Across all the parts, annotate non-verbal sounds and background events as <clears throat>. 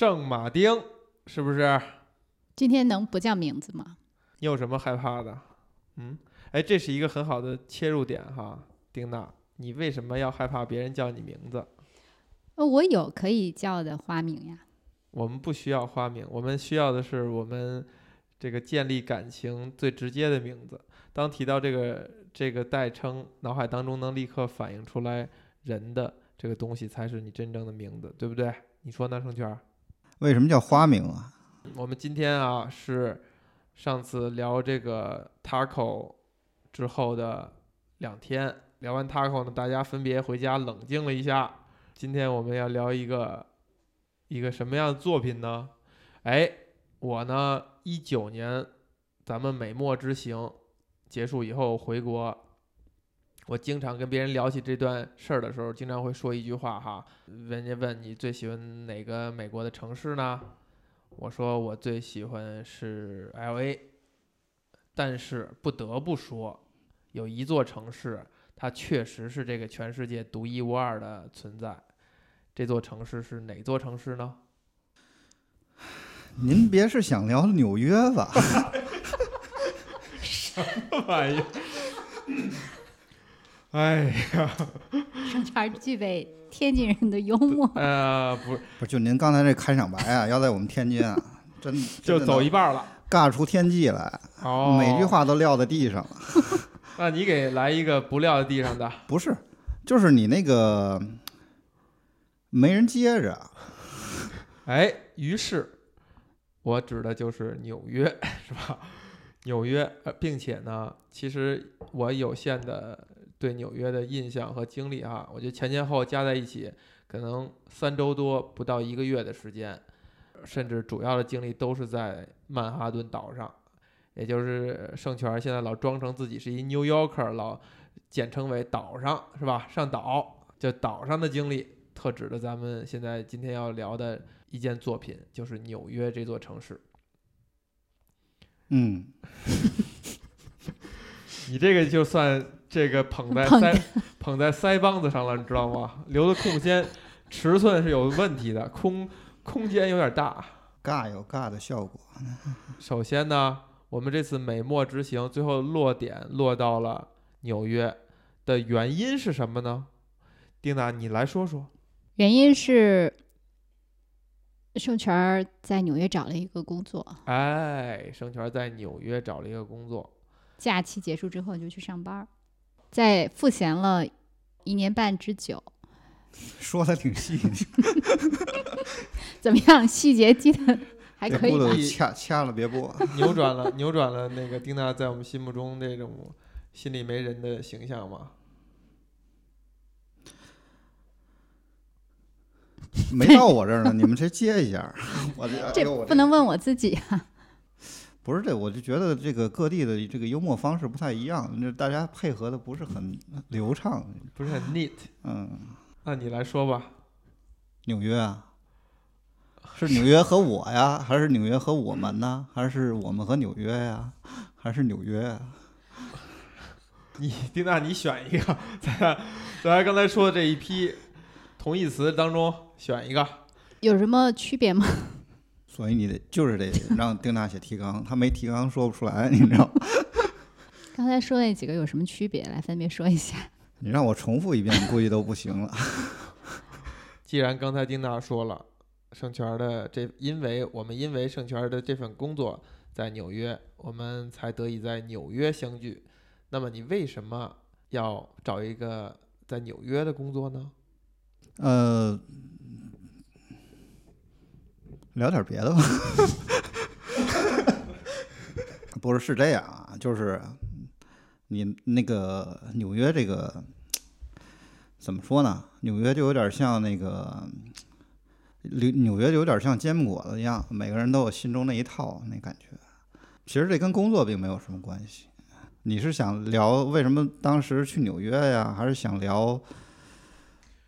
圣马丁，是不是？今天能不叫名字吗？你有什么害怕的？嗯，哎，这是一个很好的切入点哈，丁娜，你为什么要害怕别人叫你名字？呃，我有可以叫的花名呀。我们不需要花名，我们需要的是我们这个建立感情最直接的名字。当提到这个这个代称，脑海当中能立刻反映出来人的这个东西，才是你真正的名字，对不对？你说呢，盛圈？为什么叫花名啊？我们今天啊是上次聊这个 taco 之后的两天，聊完 taco 呢，大家分别回家冷静了一下。今天我们要聊一个一个什么样的作品呢？哎，我呢一九年咱们美墨之行结束以后回国，我经常跟别人聊起这段事儿的时候，经常会说一句话哈，人家问你最喜欢哪个美国的城市呢？我说我最喜欢是 L A，但是不得不说，有一座城市，它确实是这个全世界独一无二的存在。这座城市是哪座城市呢？<sighs> 您别是想聊纽约吧？<laughs> 什么玩意？哎呀，盛圈具备天津人的幽默。<laughs> 呃，不是，不是，就您刚才这开场白啊，要在我们天津啊，<laughs> 真 <laughs> 就走一半半了。尬出天际来，哦，每句话都撂在地上了。那你给来一个不撂在地上的？不是，就是你那个没人接着。哎，于是，我指的就是纽约，是吧？纽约，呃，并且呢，其实我有限的对纽约的印象和经历啊，我觉得前前后加在一起，可能三周多不到一个月的时间，甚至主要的精力都是在曼哈顿岛上，也就是盛权现在老装成自己是一 New Yorker，老简称为岛上，是吧？上岛就岛上的经历，特指的咱们现在今天要聊的一件作品，就是纽约这座城市。嗯，<laughs> 你这个就算这个捧在腮 <laughs> 捧在腮帮子上了，你知道吗？留的空间尺寸是有问题的，空空间有点大。尬有尬的效果。首先呢，我们这次美墨之行最后落点落到了纽约的原因是什么呢？丁娜，你来说说。原因是盛权儿在纽约找了一个工作，哎，盛权在纽约找了一个工作，假期结束之后就去上班儿，在赋闲了一年半之久。<laughs> 说的挺细腻，<laughs> 怎么样？细节记得 <laughs> 还可以吧掐掐了别播。扭转了扭转了那个丁娜在我们心目中那种心里没人的形象嘛。没到我这儿呢，你们谁接一下？我这不能问我自己啊。不是这，我就觉得这个各地的这个幽默方式不太一样，那大家配合的不是很流畅。不是很 neat，嗯，那你来说吧。纽约啊，是纽约和我呀，还是纽约和我们呢？还是我们和纽约呀？还是纽约啊？<laughs> 你丁娜，你选一个，咱俩咱俩刚才说的这一批同义词当中选一个。有什么区别吗？所以你得就是得让丁娜写提纲，他没提纲说不出来，你知道吗？<laughs> 刚才说那几个有什么区别？来分别说一下。<laughs> 你让我重复一遍，估计都不行了。<laughs> 既然刚才丁娜说了，圣权的这，因为我们因为圣权的这份工作在纽约，我们才得以在纽约相聚。那么你为什么要找一个在纽约的工作呢？呃，聊点别的吧。不是，是这样啊，就是你那个纽约这个怎么说呢？纽约就有点像那个纽纽约就有点像煎饼果子一样，每个人都有心中那一套那感觉。其实这跟工作并没有什么关系。你是想聊为什么当时去纽约呀，还是想聊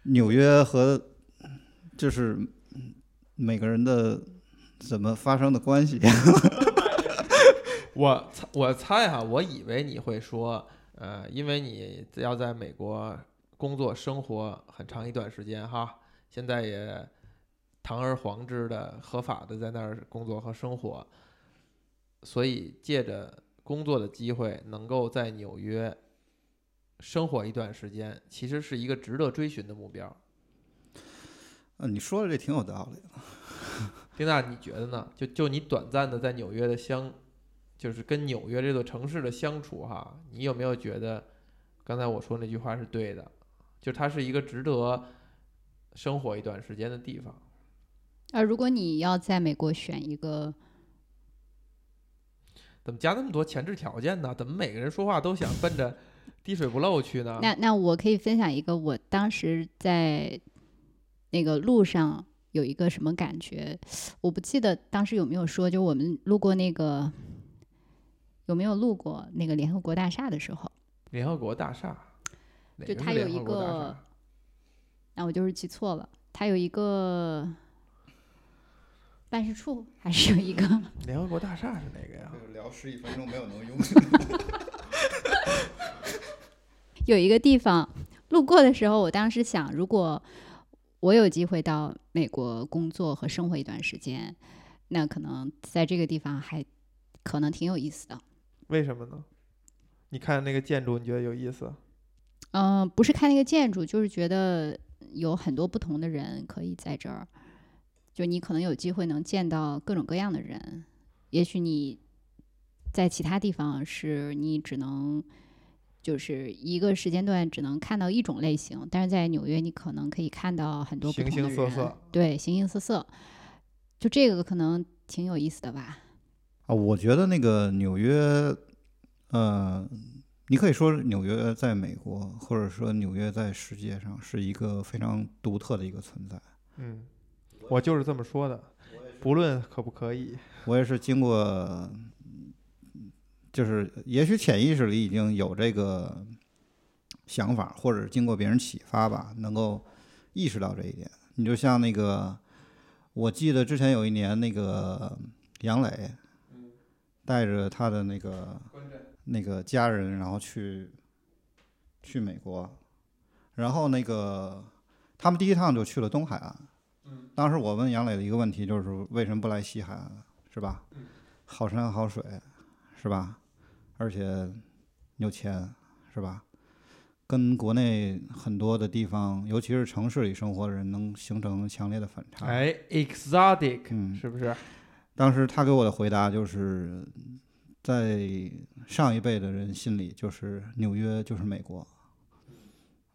纽约和就是每个人的怎么发生的关系？<laughs> 我猜我猜哈，我以为你会说，呃，因为你要在美国工作生活很长一段时间哈，现在也堂而皇之的、合法的在那儿工作和生活，所以借着工作的机会，能够在纽约生活一段时间，其实是一个值得追寻的目标。呃，你说的这挺有道理的。<laughs> 丁娜，你觉得呢？就就你短暂的在纽约的相，就是跟纽约这座城市的相处哈，你有没有觉得刚才我说那句话是对的？就它是一个值得生活一段时间的地方。啊，如果你要在美国选一个，怎么加那么多前置条件呢？怎么每个人说话都想奔着滴水不漏去呢？那那我可以分享一个我当时在那个路上有一个什么感觉，我不记得当时有没有说，就我们路过那个有没有路过那个联合国大厦的时候，联合国大厦，就它有一个厦，那我就是记错了，它有一个办事处，还是有一个 <laughs> 联合国大厦是哪个呀？聊十几分钟没有能用。<laughs> 有一个地方路过的时候，我当时想，如果我有机会到美国工作和生活一段时间，那可能在这个地方还可能挺有意思的。为什么呢？你看那个建筑，你觉得有意思？嗯、不是看那个建筑，就是觉得有很多不同的人可以在这儿，就你可能有机会能见到各种各样的人。也许你在其他地方是你只能就是一个时间段只能看到一种类型，但是在纽约你可能可以看到很多不形同的人，形色色对，形形色色。就这个可能挺有意思的吧。啊，我觉得那个纽约，呃，你可以说纽约在美国，或者说纽约在世界上是一个非常独特的一个存在。嗯，我就是这么说的，不论可不可以。我也是经过，就是也许潜意识里已经有这个想法，或者经过别人启发吧，能够意识到这一点。你就像那个，我记得之前有一年那个杨磊，带着他的那个那个家人，然后去去美国，然后那个他们第一趟就去了东海岸。当时我问杨磊的一个问题就是为什么不来西海岸，是吧？好山好水，是吧？而且有钱，是吧？跟国内很多的地方，尤其是城市里生活的人，能形成强烈的反差。哎，exotic 嗯，是不是？当时他给我的回答就是，在上一辈的人心里，就是纽约就是美国，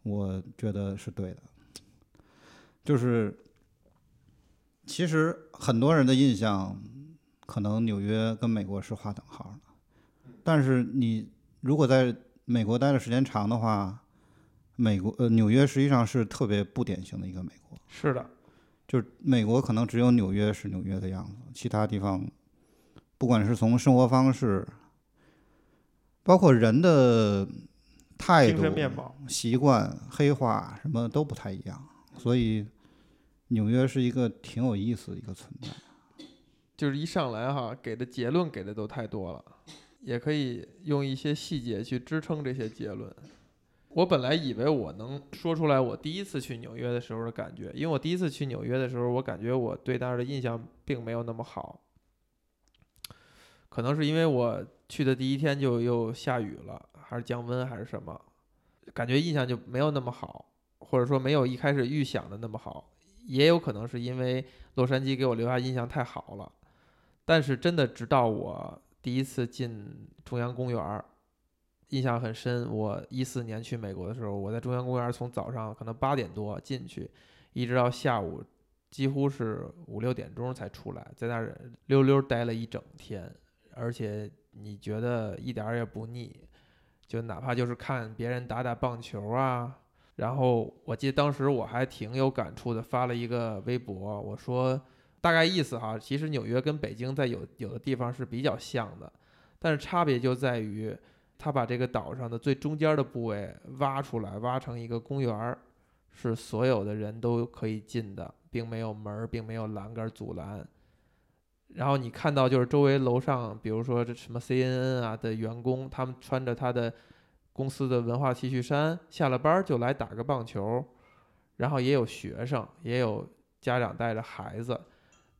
我觉得是对的。就是，其实很多人的印象，可能纽约跟美国是划等号的，但是你如果在美国待的时间长的话，美国呃纽约实际上是特别不典型的一个美国。是的，就是美国可能只有纽约是纽约的样子，其他地方，不管是从生活方式，包括人的态度面貌。习惯、黑化什么都不太一样，所以纽约是一个挺有意思的一个存在。就是一上来哈，给的结论给的都太多了，也可以用一些细节去支撑这些结论。我本来以为我能说出来我第一次去纽约的时候的感觉，因为我第一次去纽约的时候，我感觉我对那儿的印象并没有那么好，可能是因为我去的第一天就又下雨了，还是降温还是什么，感觉印象就没有那么好，或者说没有一开始预想的那么好，也有可能是因为洛杉矶给我留下印象太好了。但是真的，直到我第一次进中央公园，印象很深。我一四年去美国的时候，我在中央公园从早上可能八点多进去，一直到下午几乎是五六点钟才出来，在那儿溜溜待了一整天，而且你觉得一点儿也不腻，就哪怕就是看别人打打棒球啊。然后我记得当时我还挺有感触的，发了一个微博，我说大概意思哈，其实纽约跟北京在有有的地方是比较像的，但是差别就在于，他把这个岛上的最中间的部位挖出来，挖成一个公园儿，是所有的人都可以进的，并没有门儿，并没有栏杆阻拦。然后你看到就是周围楼上，比如说这什么 CNN 啊的员工，他们穿着他的公司的文化 T 恤衫，下了班就来打个棒球，然后也有学生，也有家长带着孩子，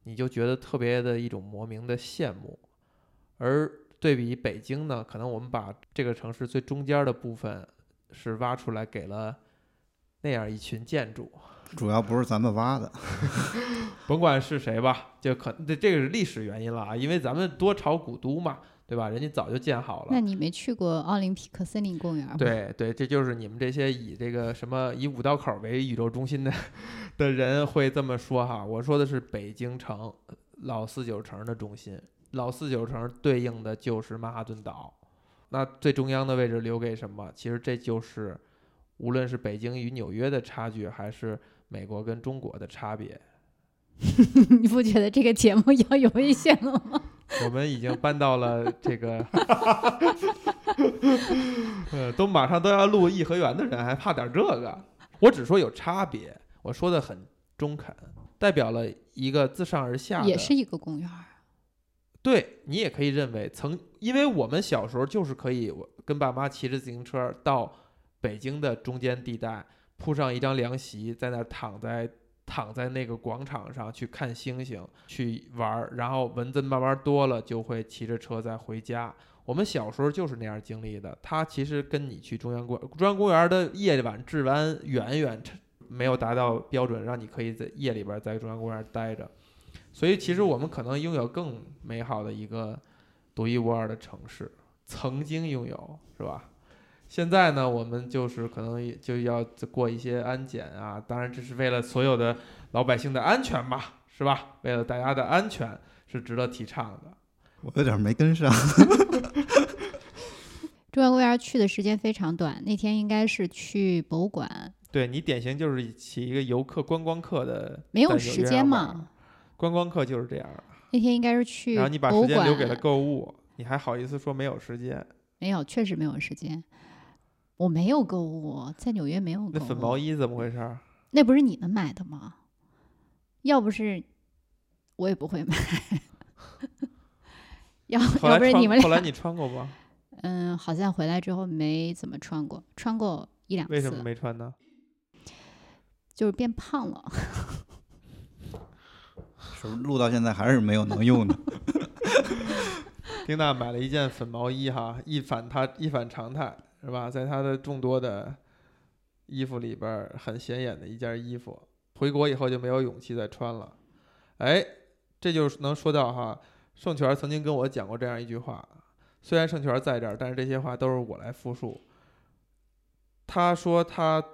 你就觉得特别的一种莫名的羡慕。而对比北京呢，可能我们把这个城市最中间的部分是挖出来给了那样一群建筑，主要不是咱们挖的 <laughs> <laughs> 甭管是谁吧，就可这这个是历史原因了啊，因为咱们多朝古都嘛，对吧？人家早就建好了。那你没去过奥林匹克森林公园吗？对对，这就是你们这些以这个什么以五道口为宇宙中心的 <laughs> 的人会这么说哈。我说的是北京城老四九城的中心，老四九城对应的就是曼哈顿岛。那最中央的位置留给什么？其实这就是无论是北京与纽约的差距，还是美国跟中国的差别。<laughs> 你不觉得这个节目要有危险了吗？我们已经搬到了这个，呃，都马上都要录颐和园的人，还怕点这个？我只说有差别，我说的很中肯，代表了一个自上而下的。也是一个公园儿。对你也可以认为曾，因为我们小时候就是可以我跟爸妈骑着自行车到北京的中间地带，铺上一张凉席，在那儿躺在躺在那个广场上去看星星，去玩儿，然后蚊子慢慢多了，就会骑着车再回家。我们小时候就是那样经历的。它其实跟你去中央公中央公园的夜晚治安远远没有达到标准，让你可以在夜里边在中央公园待着。所以，其实我们可能拥有更美好的一个独一无二的城市，曾经拥有，是吧？现在呢，我们就是可能就要过一些安检啊，当然这是为了所有的老百姓的安全嘛，是吧？为了大家的安全是值得提倡的。我有点没跟上。<laughs> 中央公园去的时间非常短，那天应该是去博物馆，对你典型就是起一个游客观光客的，没有时间嘛。观光客就是这样，那天应该是去然后你把博物馆，时间留给了购物，你还好意思说没有时间？没有，确实没有时间。我没有购物，在纽约没有购那物。粉毛衣怎么回事？那不是你们买的吗？要不是我也不会买。<laughs> 要要不是你们俩，后来你穿过吗？<laughs> 嗯，好像回来之后没怎么穿过，穿过一两为什么次，没穿呢？就是变胖了。是不是录到现在还是没有能用的？<laughs> 丁娜买了一件粉毛衣哈，一反他一反常态是吧？在他的众多的衣服里边很显眼的一件衣服，回国以后就没有勇气再穿了。哎，这就能说到哈，盛权曾经跟我讲过这样一句话，虽然盛权在这儿，但是这些话都是我来复述。他说他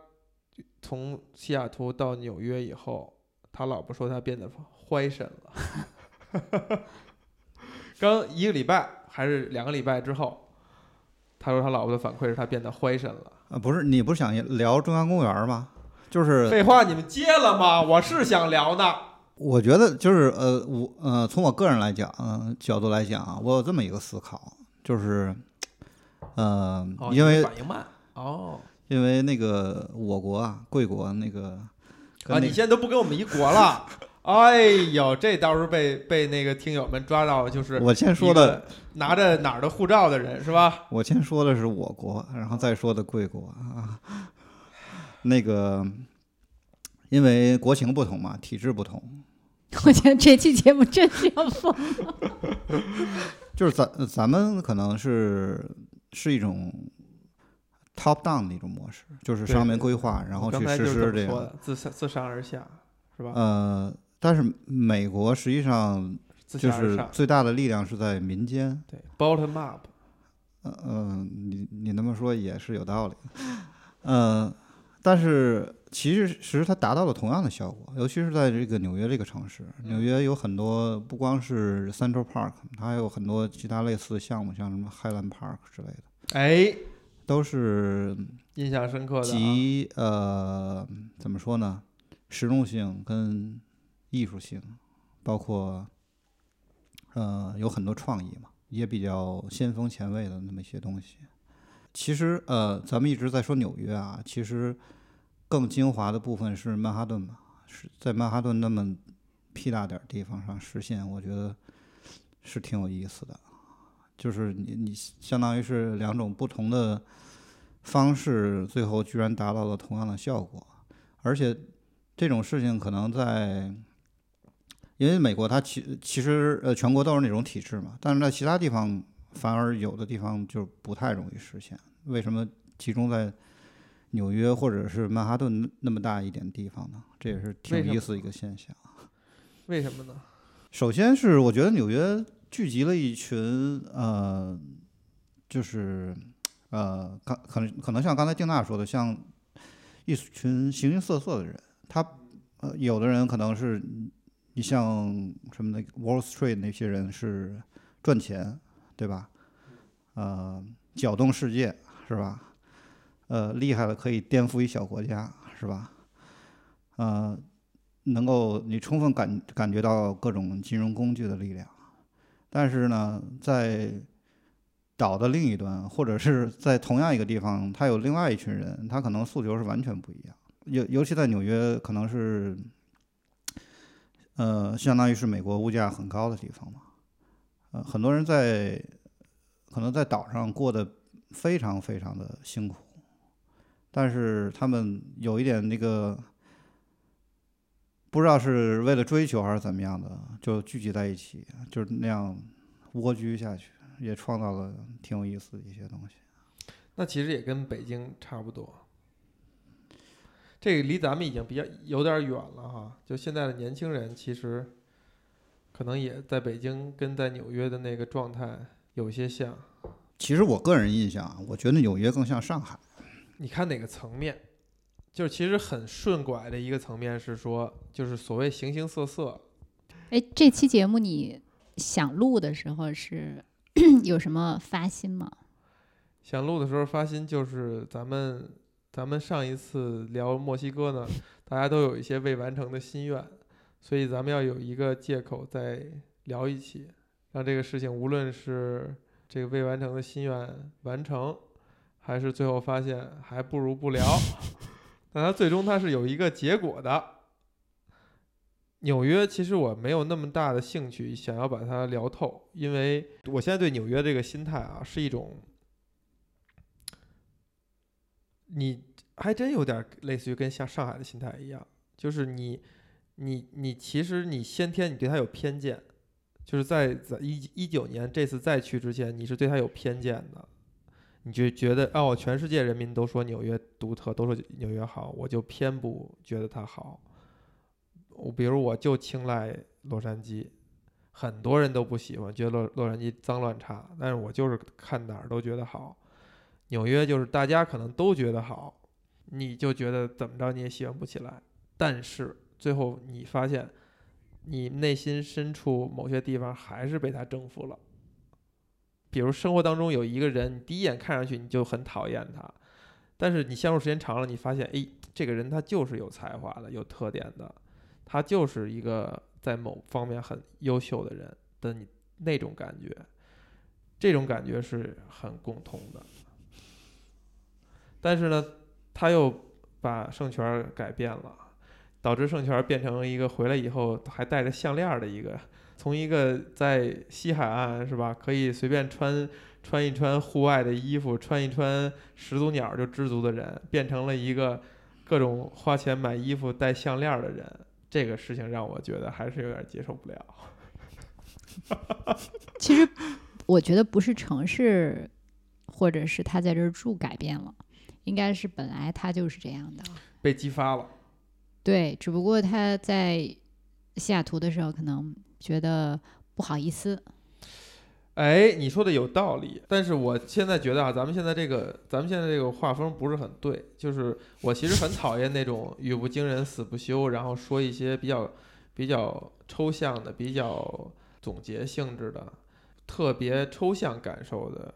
从西雅图到纽约以后，他老婆说他变得坏神了。<laughs> 刚一个礼拜还是两个礼拜之后，他说他老婆的反馈是他变得坏神了。啊，不是，你不是想聊中央公园吗？就是废话，你们接了吗？我是想聊的。我觉得就是呃，我呃，从我个人来讲，嗯、角度来讲啊，我有这么一个思考，就是，呃，哦，因为反应慢哦因为那个我国啊，贵国那个跟啊，你现在都不跟我们一国了。<laughs> 哎呦，这到时候被被那个听友们抓到，就是我先说的，拿着哪儿的护照的人是吧？我先说的是我国，然后再说的贵国啊。<laughs> 那个，因为国情不同嘛，体制不同，<laughs> 我觉得这期节目真是要疯了。<laughs> 就是咱咱们可能是是一种 top down 的一种模式，就是上面规划，然后去实施这样。这么说的，自上自上而下是吧？呃，但是美国实际上就是最大的力量是在民间。对，bottom up。嗯、呃，你你那么说也是有道理。嗯，但是其实其实它达到了同样的效果，尤其是在这个纽约这个城市。纽约有很多不光是 Central Park，它还有很多其他类似的项目，像什么 Highland Park 之类的，哎，都是印象深刻的、啊。集呃怎么说呢，实用性跟艺术性，包括呃有很多创意嘛，也比较先锋前卫的那么一些东西。其实呃，咱们一直在说纽约啊，其实更精华的部分是曼哈顿嘛，是在曼哈顿那么屁大点儿地方上实现，我觉得是挺有意思的。就是你你相当于是两种不同的方式，最后居然达到了同样的效果，而且这种事情可能在，因为美国它其其实呃全国都是那种体制嘛，但是在其他地方反而有的地方就不太容易实现。为什么集中在纽约或者是曼哈顿那么大一点地方呢？这也是挺有意思的一个现象。为什么呢？首先是我觉得纽约聚集了一群呃，就是呃，可可能可能像刚才丁娜说的，像一群形形色色的人。他呃，有的人可能是你像什么的 Wall Street 那些人是赚钱，对吧？呃，搅动世界是吧？呃，厉害了可以颠覆一小国家是吧？呃，能够你充分感感觉到各种金融工具的力量，但是呢，在岛的另一端，或者是在同样一个地方，他有另外一群人，他可能诉求是完全不一样。尤尤其在纽约，可能是，呃，相当于是美国物价很高的地方嘛，呃，很多人在可能在岛上过得非常非常的辛苦，但是他们有一点那个。不知道是为了追求还是怎么样的，就聚集在一起，就是那样蜗居下去，也创造了挺有意思的一些东西。那其实也跟北京差不多。这个离咱们已经比较有点远了哈。就现在的年轻人，其实可能也在北京跟在纽约的那个状态有些像。其实我个人印象啊，我觉得纽约更像上海。你看哪个层面？就是其实很顺拐的一个层面是说，就是所谓形形色色。哎，这期节目你想录的时候是 <clears throat> 有什么发心吗？想录的时候发心就是咱们咱们上一次聊墨西哥呢，<laughs> 大家都有一些未完成的心愿，所以咱们要有一个借口再聊一期，让这个事情无论是这个未完成的心愿完成，还是最后发现还不如不聊。<laughs> 但它最终它是有一个结果的。纽约其实我没有那么大的兴趣想要把它聊透，因为我现在对纽约这个心态啊是一种，你还真有点类似于跟像上海的心态一样，就是你你你其实你先天你对它有偏见，就是在在一一九年这次再去之前，你是对它有偏见的。你就觉得哦，全世界人民都说纽约独特，都说纽约好，我就偏不觉得它好。我比如我就青睐洛杉矶，很多人都不喜欢，觉得洛洛杉矶脏乱差，但是我就是看哪儿都觉得好。纽约就是大家可能都觉得好，你就觉得怎么着你也喜欢不起来。但是最后你发现，你内心深处某些地方还是被他征服了。比如生活当中有一个人，你第一眼看上去你就很讨厌他，但是你相处时间长了，你发现，哎，这个人他就是有才华的、有特点的，他就是一个在某方面很优秀的人的你那种感觉，这种感觉是很共通的。但是呢，他又把圣泉改变了，导致圣泉变成一个回来以后还带着项链的一个。从一个在西海岸是吧，可以随便穿穿一穿户外的衣服，穿一穿始祖鸟就知足的人，变成了一个各种花钱买衣服、戴项链的人。这个事情让我觉得还是有点接受不了。其实我觉得不是城市，或者是他在这儿住改变了，应该是本来他就是这样的，被激发了。对，只不过他在西雅图的时候可能。觉得不好意思，哎，你说的有道理，但是我现在觉得啊，咱们现在这个，咱们现在这个画风不是很对。就是我其实很讨厌那种语不惊人死不休，然后说一些比较比较抽象的、比较总结性质的、特别抽象感受的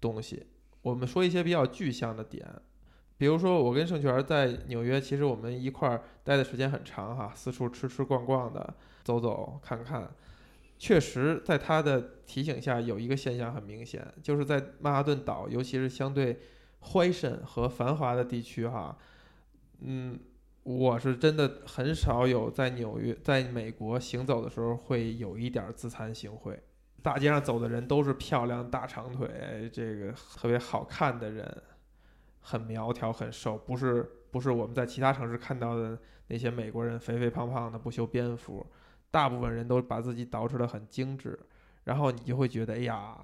东西。我们说一些比较具象的点，比如说我跟盛泉在纽约，其实我们一块儿待的时间很长哈，四处吃吃逛逛的。走走看看，确实在他的提醒下，有一个现象很明显，就是在曼哈顿岛，尤其是相对欢盛和繁华的地区，哈，嗯，我是真的很少有在纽约、在美国行走的时候会有一点自惭形秽。大街上走的人都是漂亮大长腿，这个特别好看的人，很苗条很瘦，不是不是我们在其他城市看到的那些美国人肥肥胖胖的不修边幅，大部分人都把自己捯饬的很精致，然后你就会觉得，哎呀，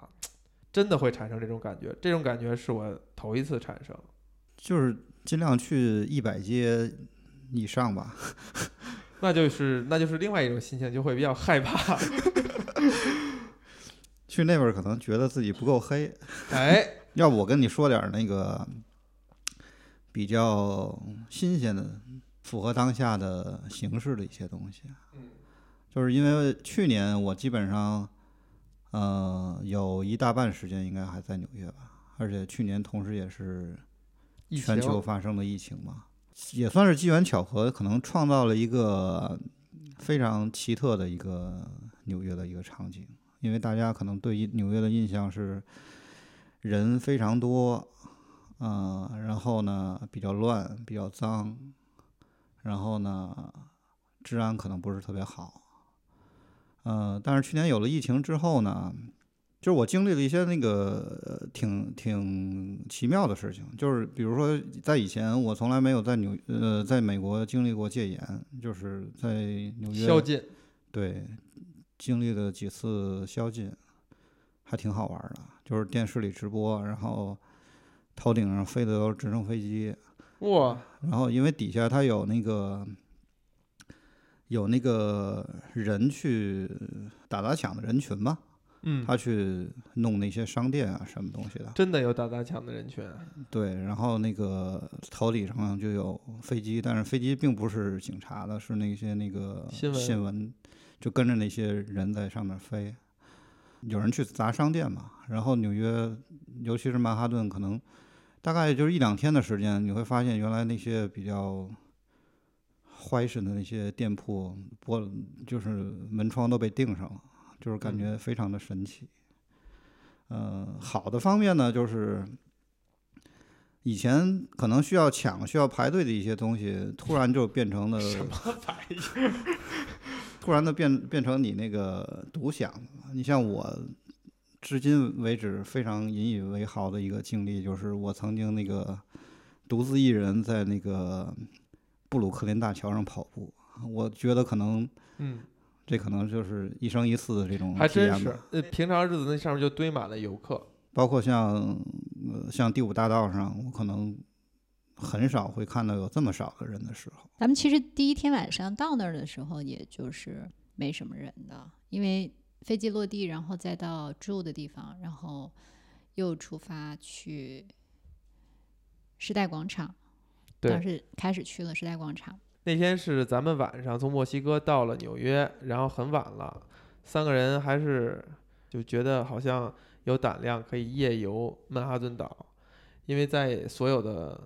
真的会产生这种感觉，这种感觉是我头一次产生。就是尽量去一百街以上吧。<laughs> 那就是那就是另外一种心情，就会比较害怕。<laughs> <laughs> 去那边儿可能觉得自己不够黑，<laughs> 哎，<laughs> 要不我跟你说点儿那个比较新鲜的、符合当下的形式的一些东西。就是因为去年我基本上，呃，有一大半时间应该还在纽约吧，而且去年同时也是全球发生的疫情嘛，也算是机缘巧合，可能创造了一个非常奇特的一个纽约的一个场景。因为大家可能对于纽约的印象是人非常多，嗯、然后呢比较乱，比较脏，然后呢治安可能不是特别好，嗯、但是去年有了疫情之后呢，就是我经历了一些那个呃挺挺奇妙的事情，就是比如说在以前我从来没有在纽呃在美国经历过戒严，就是在纽约宵禁，对，经历了几次宵禁，还挺好玩儿的。就是电视里直播，然后头顶上飞的都是直升飞机，哇，然后因为底下它有那个有那个人去打砸抢的人群嘛，嗯，他去弄那些商店啊什么东西的。真的有打砸抢的人群，对，然后那个头顶上就有飞机，但是飞机并不是警察的，是那些那个新闻新闻，就跟着那些人在上面飞。有人去砸商店嘛，然后纽约，尤其是曼哈顿，可能大概就是一两天的时间，你会发现原来那些比较坏神的那些店铺，玻就是门窗都被钉上了，就是感觉非常的神奇。呃，好的方面呢，就是以前可能需要抢、需要排队的一些东西，突然就变成了什么玩意儿？<laughs> 突然的变变成你那个独享。你像我，至今为止非常引以为豪的一个经历，就是我曾经那个独自一人在那个布鲁克林大桥上跑步。我觉得可能嗯，这可能就是一生一次的这种还真是体验吧。。呃，平常日子那上面就堆满了游客，包括像呃像第五大道上，我可能很少会看到有这么少的人的时候。咱们其实第一天晚上到那儿的时候，也就是没什么人的，因为飞机落地，然后再到住的地方，然后又出发去时代广场。对当时开始去了时代广场，那天是咱们晚上从墨西哥到了纽约，然后很晚了，三个人还是就觉得好像有胆量可以夜游曼哈顿岛，因为在所有的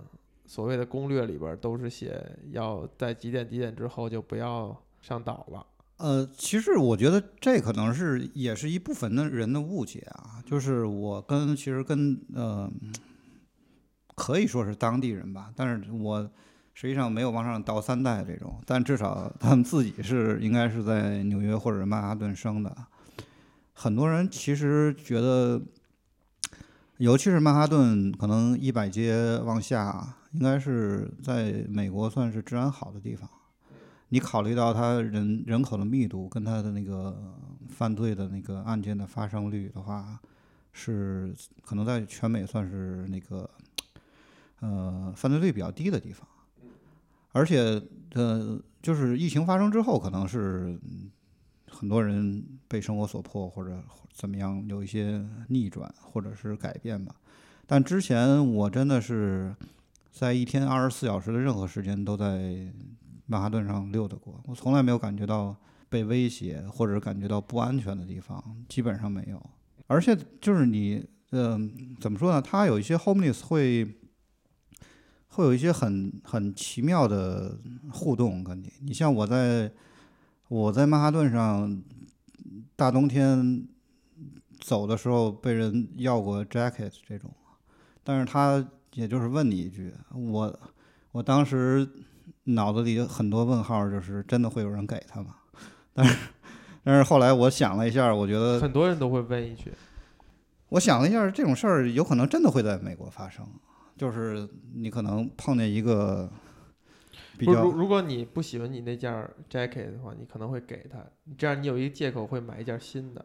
所谓的攻略里边都是写要在几点几点之后就不要上岛了。呃，其实我觉得这可能是也是一部分的人的误解啊，就是我跟其实跟呃，可以说是当地人吧，但是我实际上没有往上倒三代这种，但至少他们自己是应该是在纽约或者曼哈顿生的。很多人其实觉得，尤其是曼哈顿，可能一百街往下，应该是在美国算是治安好的地方。你考虑到它人人口的密度跟它的那个犯罪的那个案件的发生率的话，是可能在全美算是那个呃犯罪率比较低的地方。而且呃，就是疫情发生之后，可能是很多人被生活所迫或者怎么样有一些逆转或者是改变吧。但之前我真的是在一天二十四小时的任何时间都在曼哈顿上溜达过，我从来没有感觉到被威胁或者感觉到不安全的地方，基本上没有。而且就是你，嗯、怎么说呢？他有一些 homeless 会会有一些很很奇妙的互动跟你。你像我在我在曼哈顿上，大冬天走的时候被人要过 jacket 这种，但是他也就是问你一句，我我当时脑子里有很多问号，就是真的会有人给他吗？但是 <laughs> 但是后来我想了一下，我觉得很多人都会问一句，我想了一下，这种事儿有可能真的会在美国发生，就是你可能碰见一个比较如如果你不喜欢你那件儿 jacket 的话，你可能会给他，这样你有一个借口会买一件新的。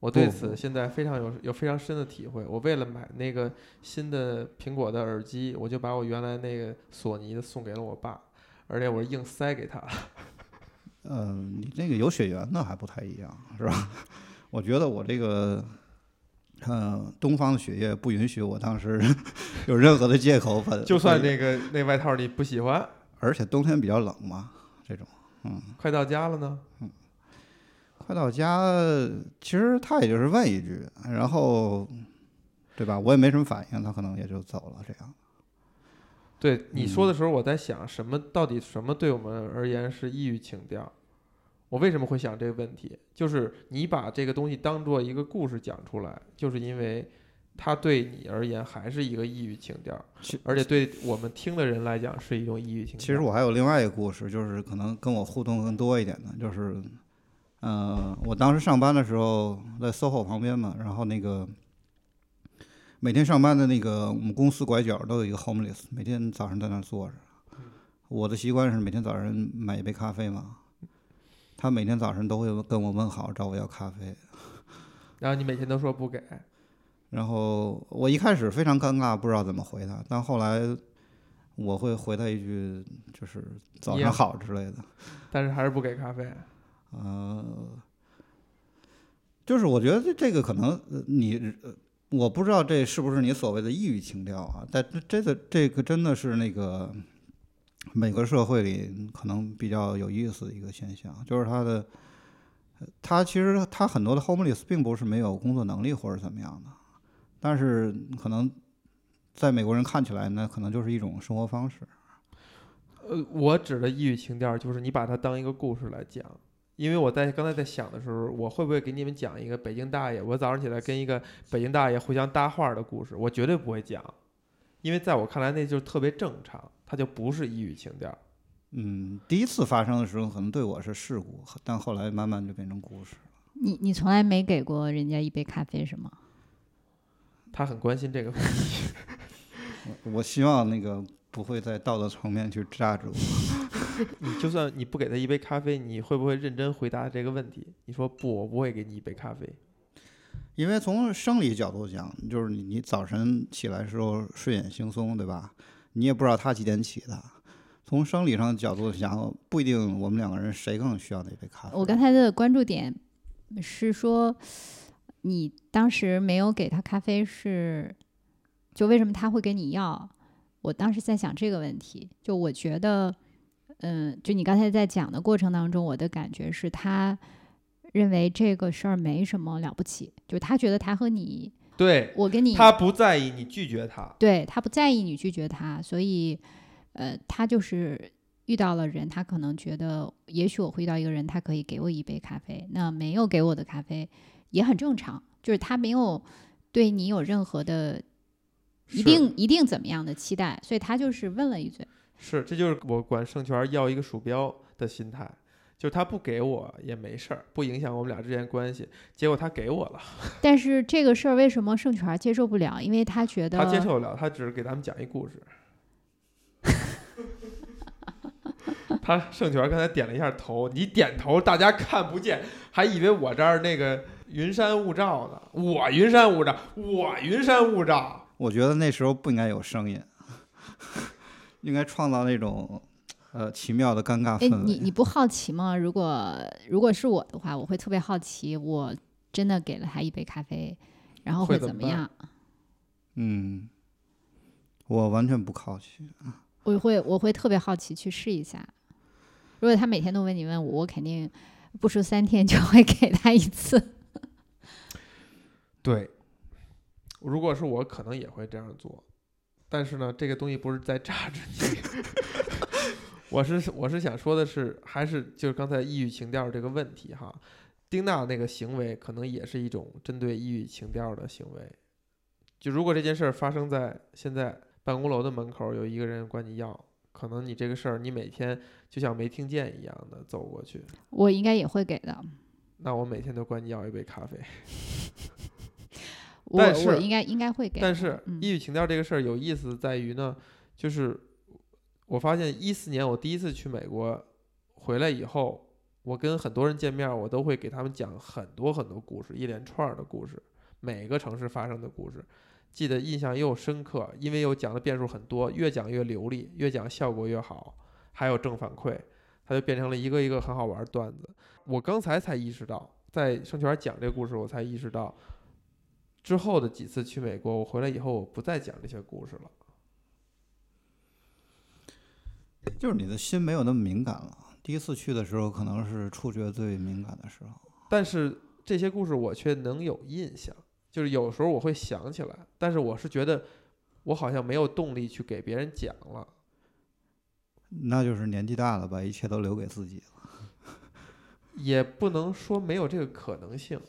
我对此现在非常有有非常深的体会。我为了买那个新的苹果的耳机，我就把我原来那个索尼的送给了我爸，而且我是硬塞给他。<laughs> 嗯，你那个有血缘的还不太一样，是吧？<laughs> 我觉得我这个，嗯，东方的血液不允许我当时 <laughs> 有任何的借口把，就算那个那外套你不喜欢，而且冬天比较冷嘛，这种嗯快到家了呢，快到家，其实他也就是问一句，然后，对吧？我也没什么反应，他可能也就走了，这样。对你说嗯的时候，我在想什么到底什么对我们而言是抑郁情调？我为什么会想这个问题？就是你把这个东西当做一个故事讲出来，就是因为它对你而言还是一个抑郁情调，而且对我们听的人来讲是一种抑郁情调。其实我还有另外一个故事，就是可能跟我互动更多一点的，就是，呃，我当时上班的时候在 SOHO 旁边嘛，然后那个每天上班的那个我们公司拐角都有一个 homeless，每天早上在那儿坐着。我的习惯是每天早上买一杯咖啡嘛，他每天早上都会跟我问好，找我要咖啡。然后你每天都说不给，然后我一开始非常尴尬，不知道怎么回他，但后来我会回他一句，就是“早上好”之类的。但是还是不给咖啡。呃，就是我觉得这这个可能你我不知道这是不是你所谓的异域情调啊，但这这个这个真的是那个每个社会里可能比较有意思的一个现象，就是他的他其实他很多的 homeless 并不是没有工作能力或者怎么样的，但是可能在美国人看起来呢，可能就是一种生活方式。呃，我指的异域情调就是你把它当一个故事来讲。因为我在刚才在想的时候，我会不会给你们讲一个北京大爷？我早上起来跟一个北京大爷互相搭话的故事，我绝对不会讲，因为在我看来那就是特别正常，他就不是异域情调。嗯，第一次发生的时候可能对我是事故，但后来慢慢就变成故事了。你你从来没给过人家一杯咖啡是吗？他很关心这个问题。我我希望那个不会在道德层面去榨制我。<laughs> 你就算你不给他一杯咖啡，你会不会认真回答这个问题？你说不，我不会给你一杯咖啡。因为从生理角度讲，就是你你早晨起来的时候睡眼惺忪，对吧？你也不知道他几点起的。从生理上的角度讲，不一定我们两个人谁更需要那杯咖啡。我刚才的关注点是说，你当时没有给他咖啡是，就为什么他会跟你要？我当时在想这个问题，就我觉得，嗯，就你刚才在讲的过程当中，我的感觉是他认为这个事儿没什么了不起，就他觉得他和你，对我跟你，他不在意你拒绝他，对他不在意你拒绝他，所以，呃，他就是遇到了人，他可能觉得，也许我会遇到一个人，他可以给我一杯咖啡，那没有给我的咖啡也很正常，就是他没有对你有任何的一定一定怎么样的期待，所以他就是问了一嘴，是，这就是我管盛权要一个鼠标的心态，就是他不给我也没事儿，不影响我们俩之间关系。结果他给我了，<laughs> 但是这个事儿为什么盛权接受不了？因为他觉得他接受不了，他只是给咱们讲一故事。<laughs> 他盛权刚才点了一下头，你点头大家看不见，还以为我这儿那个云山雾罩呢。我云山雾罩，我云山雾罩。我觉得那时候不应该有声音，应该创造那种呃奇妙的尴尬哎，氛围。你你不好奇吗？如果如果是我的话，我会特别好奇，我真的给了他一杯咖啡，然后会会怎么样？嗯，我完全不好奇。我会我会特别好奇去试一下。如果他每天都问你问我，我肯定不出三天就会给他一次。<laughs> 对，如果是我，可能也会这样做，但是呢，这个东西不是在榨着你。<laughs> 我是我是想说的是，还是就是刚才抑郁情调这个问题哈，丁娜那个行为可能也是一种针对抑郁情调的行为。就如果这件事儿发生在现在办公楼的门口，有一个人管你要，可能你这个事儿你每天就像没听见一样的走过去，我应该也会给的。那我每天都管你要一杯咖啡。<laughs> 我但是我应该应该会给的。但是嗯异域情调这个事儿有意思在于呢，就是我发现一四年我第一次去美国回来以后，我跟很多人见面，我都会给他们讲很多很多故事，一连串儿的故事，每个城市发生的故事，记得印象又深刻，因为又讲的变数很多，越讲越流利，越讲效果越好，还有正反馈，它就变成了一个一个很好玩儿段子。我刚才才意识到，在盛泉讲这个故事，我才意识到，之后的几次去美国，我回来以后，我不再讲这些故事了。就是你的心没有那么敏感了。第一次去的时候，可能是触觉最敏感的时候。但是这些故事我却能有印象，就是有时候我会想起来，但是我是觉得我好像没有动力去给别人讲了。那就是年纪大了，把一切都留给自己了。也不能说没有这个可能性。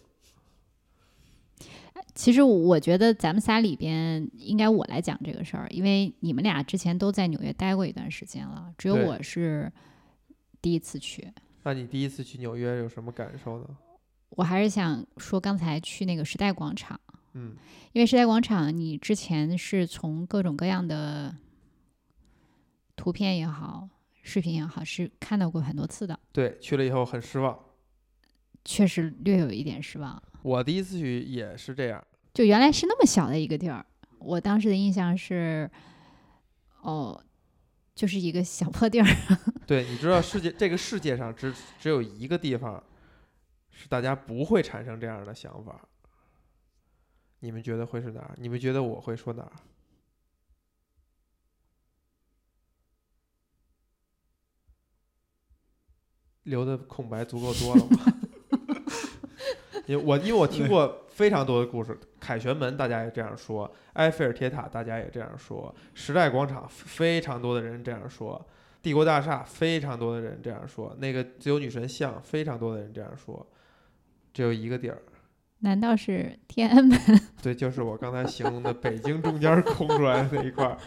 其实我觉得咱们仨里边应该我来讲这个事儿，因为你们俩之前都在纽约待过一段时间了，只有我是第一次去。那你第一次去纽约有什么感受呢？我还是想说，刚才去那个时代广场，嗯，因为时代广场，你之前是从各种各样的图片也好、视频也好，是看到过很多次的，对，去了以后很失望。确实略有一点失望。我第一次去也是这样，就原来是那么小的一个地儿，我当时的印象是，哦，就是一个小破地儿。<laughs> 对，你知道世界这个世界上只只有一个地方是大家不会产生这样的想法。你们觉得会是哪儿？你们觉得我会说哪儿？留的空白足够多了吗？<laughs> <laughs> 因为我因为我听过非常多的故事，凯旋门大家也这样说，埃菲尔铁塔大家也这样说，时代广场非常多的人这样说，帝国大厦非常多的人这样说，那个自由女神像非常多的人这样说，只有一个地儿，难道是天安门？<laughs> 对，就是我刚才形容的北京中间空出来的那一块儿，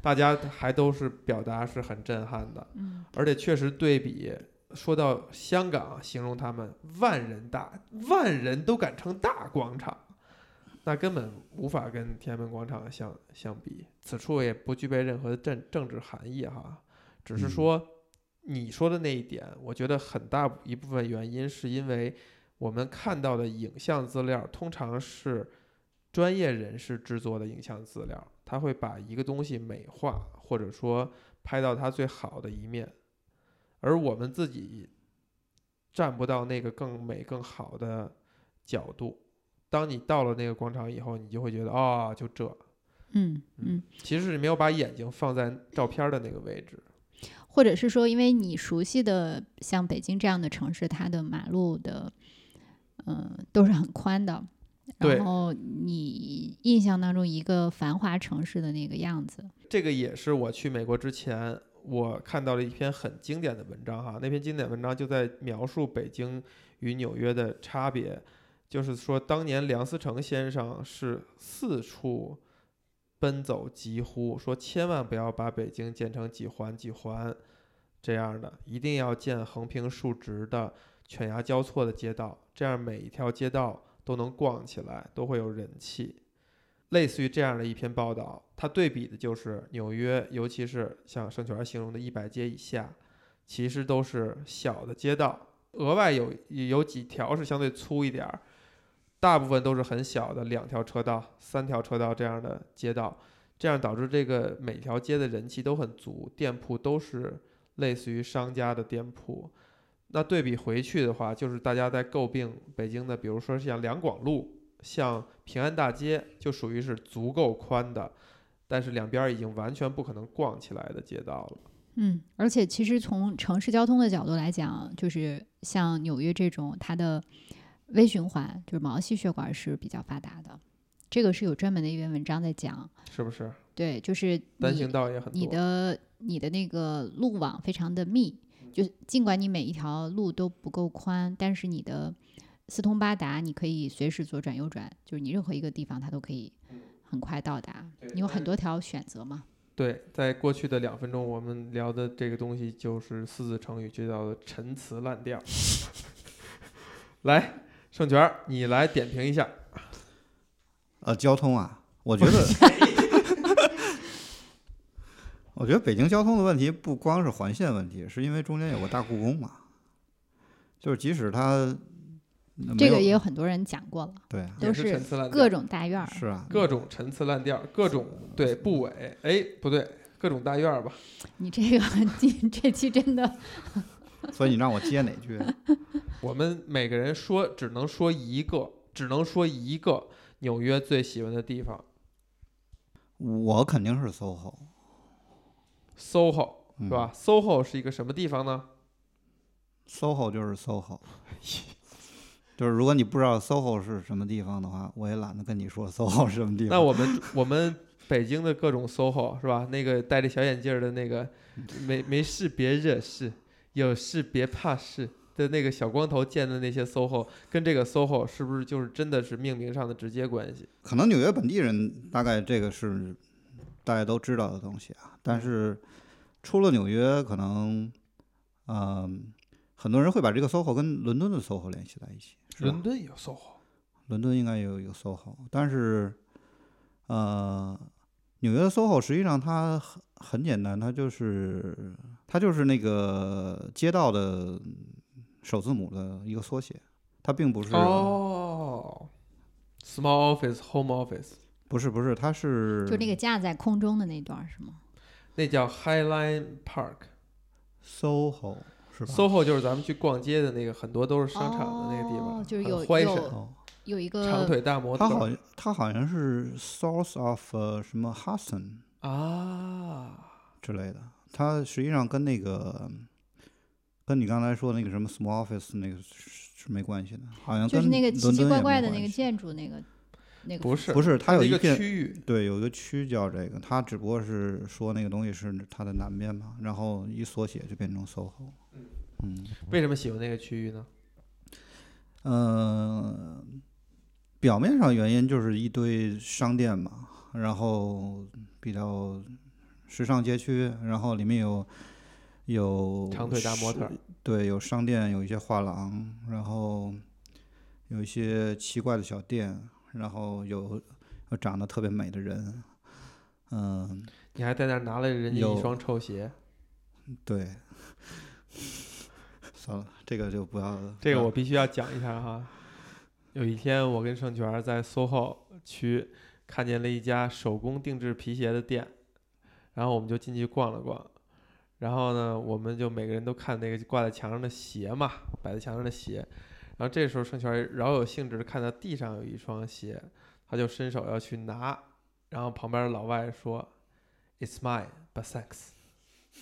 大家还都是表达是很震撼的，嗯，而且确实对比。说到香港，形容他们万人大，万人都敢称大广场，那根本无法跟天安门广场相相比。此处也不具备任何的政政治含义哈，只是嗯说你说的那一点，我觉得很大一部分原因是因为我们看到的影像资料通常是专业人士制作的影像资料，他会把一个东西美化，或者说拍到它最好的一面。而我们自己站不到那个更美、更好的角度。当你到了那个广场以后，你就会觉得，哦，就这。嗯嗯，其实是没有把眼睛放在照片的那个位置。或者是说，因为你熟悉的像北京这样的城市，它的马路的，嗯、都是很宽的，对然后你印象当中一个繁华城市的那个样子，这个也是我去美国之前，我看到了一篇很经典的文章哈。那篇经典文章就在描述北京与纽约的差别，就是说当年梁思成先生是四处奔走疾呼，说千万不要把北京建成几环几环这样的，一定要建横平竖直的犬牙交错的街道，这样每一条街道都能逛起来，都会有人气。类似于这样的一篇报道，它对比的就是纽约，尤其是像盛泉形容的一百街以下，其实都是小的街道，额外有有几条是相对粗一点儿，大部分都是很小的两条车道、三条车道这样的街道，这样导致这个每条街的人气都很足，店铺都是类似于商家的店铺。那对比回去的话，就是大家在诟病北京的，比如说像两广路。像平安大街就属于是足够宽的，但是两边儿已经完全不可能逛起来的街道了。嗯，而且其实从城市交通的角度来讲，就是像纽约这种，它的微循环就是毛细血管是比较发达的，这个是有专门的一篇文章在讲。是不是？对，就是你单行道也很你。的你的那个路网非常的密，就尽管你每一条路都不够宽，但是你的四通八达，你可以随时左转右转，就是你任何一个地方它都可以很快到达。你有很多条选择嘛。对，在过去的两分钟，我们聊的这个东西就是四字成语，就叫做陈词滥调。<laughs> 来，盛权，你来点评一下。呃，交通啊，我觉得，<laughs> 我觉得北京交通的问题不光是环线问题，是因为中间有个大故宫嘛，就是即使它没这个也有很多人讲过了，对啊都是是陈词滥调各种大院儿。是啊，各种陈词滥调，各种对部委，哎，不对，各种大院儿吧。你这个这这期真的 <laughs> 所以你让我接哪句？<laughs> 我们每个人说只能说一个，只能说一个纽约最喜欢的地方我肯定是 SOHO，，SOHO 嗯是吧？SOHO 是一个什么地方呢？？SOHO 就是 SOHO，<laughs> 就是如果你不知道 SOHO 是什么地方的话，我也懒得跟你说 <laughs> SOHO 是什么地方。那我们我们北京的各种 SOHO 是吧？那个戴着小眼镜儿的那个，没没事别惹事，有事别怕事的那个小光头建的那些 SOHO，跟这个 SOHO 是不是就是真的是命名上的直接关系？可能纽约本地人大概这个是大家都知道的东西啊，但是出了纽约，可能嗯、很多人会把这个 SOHO 跟伦敦的 SOHO 联系在一起。伦敦有 SOHO，伦敦应该有有 SOHO，但是呃，纽约的 SOHO 实际上它很很简单，它就是它就是那个街道的首字母的一个缩写，它并不是、哦，small office home office，不是不是，它是就那个架在空中的那段儿是吗？那叫 Highline Park。SOHO 是吧？SOHO 就是咱们去逛街的那个，很多都是商场的那个地方，哦就是有有哦，有一长腿大模特儿它好像它好像是 Source of、呃、什么 Hudson 啊，之类的，他实际上跟那个跟你刚才说的那个什么 Small Office 那个是是没关系的，好像就是跟那个奇奇怪怪的那个建筑那个那个不是不是，它有一个区域，对，有一个区叫这个，它只不过是说那个东西是它的南边嘛，然后一缩写就变成 SOHO。嗯为什么喜欢那个区域呢？呃，表面上原因就是一堆商店嘛，然后比较时尚街区，然后里面有有长腿大模特，对，有商店，有一些画廊，然后有一些奇怪的小店，然后有有长得特别美的人，嗯，你还在那儿拿了人家一双臭鞋，对。<laughs> 算了，这个就不要了。这个我必须要讲一下哈。有一天，我跟盛泉在 SOHO 区看见了一家手工定制皮鞋的店，然后我们就进去逛了逛。然后呢，我们就每个人都看那个挂在墙上的鞋嘛，摆在墙上的鞋。然后这时候盛权饶有兴致的看到地上有一双鞋，他就伸手要去拿，然后旁边的老外说：“It's mine, but thanks。<laughs> ”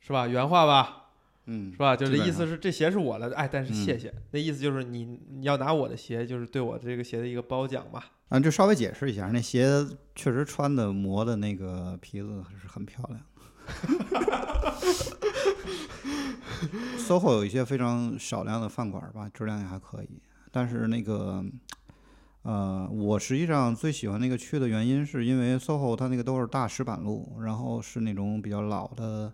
是吧？原话吧？嗯是，吧？就基本上这意思是这鞋是我的，哎，但是谢嗯谢。那意思就是你你要拿我的鞋，就是对我这个鞋的一个褒奖嘛。啊，就稍微解释一下，那鞋确实穿的磨的那个皮子是很漂亮。SOHO 有一些非常少量的饭馆儿吧，质量也还可以。但是那个，呃，我实际上最喜欢那个区的原因，是因为 SOHO 它那个都是大石板路，然后是那种比较老的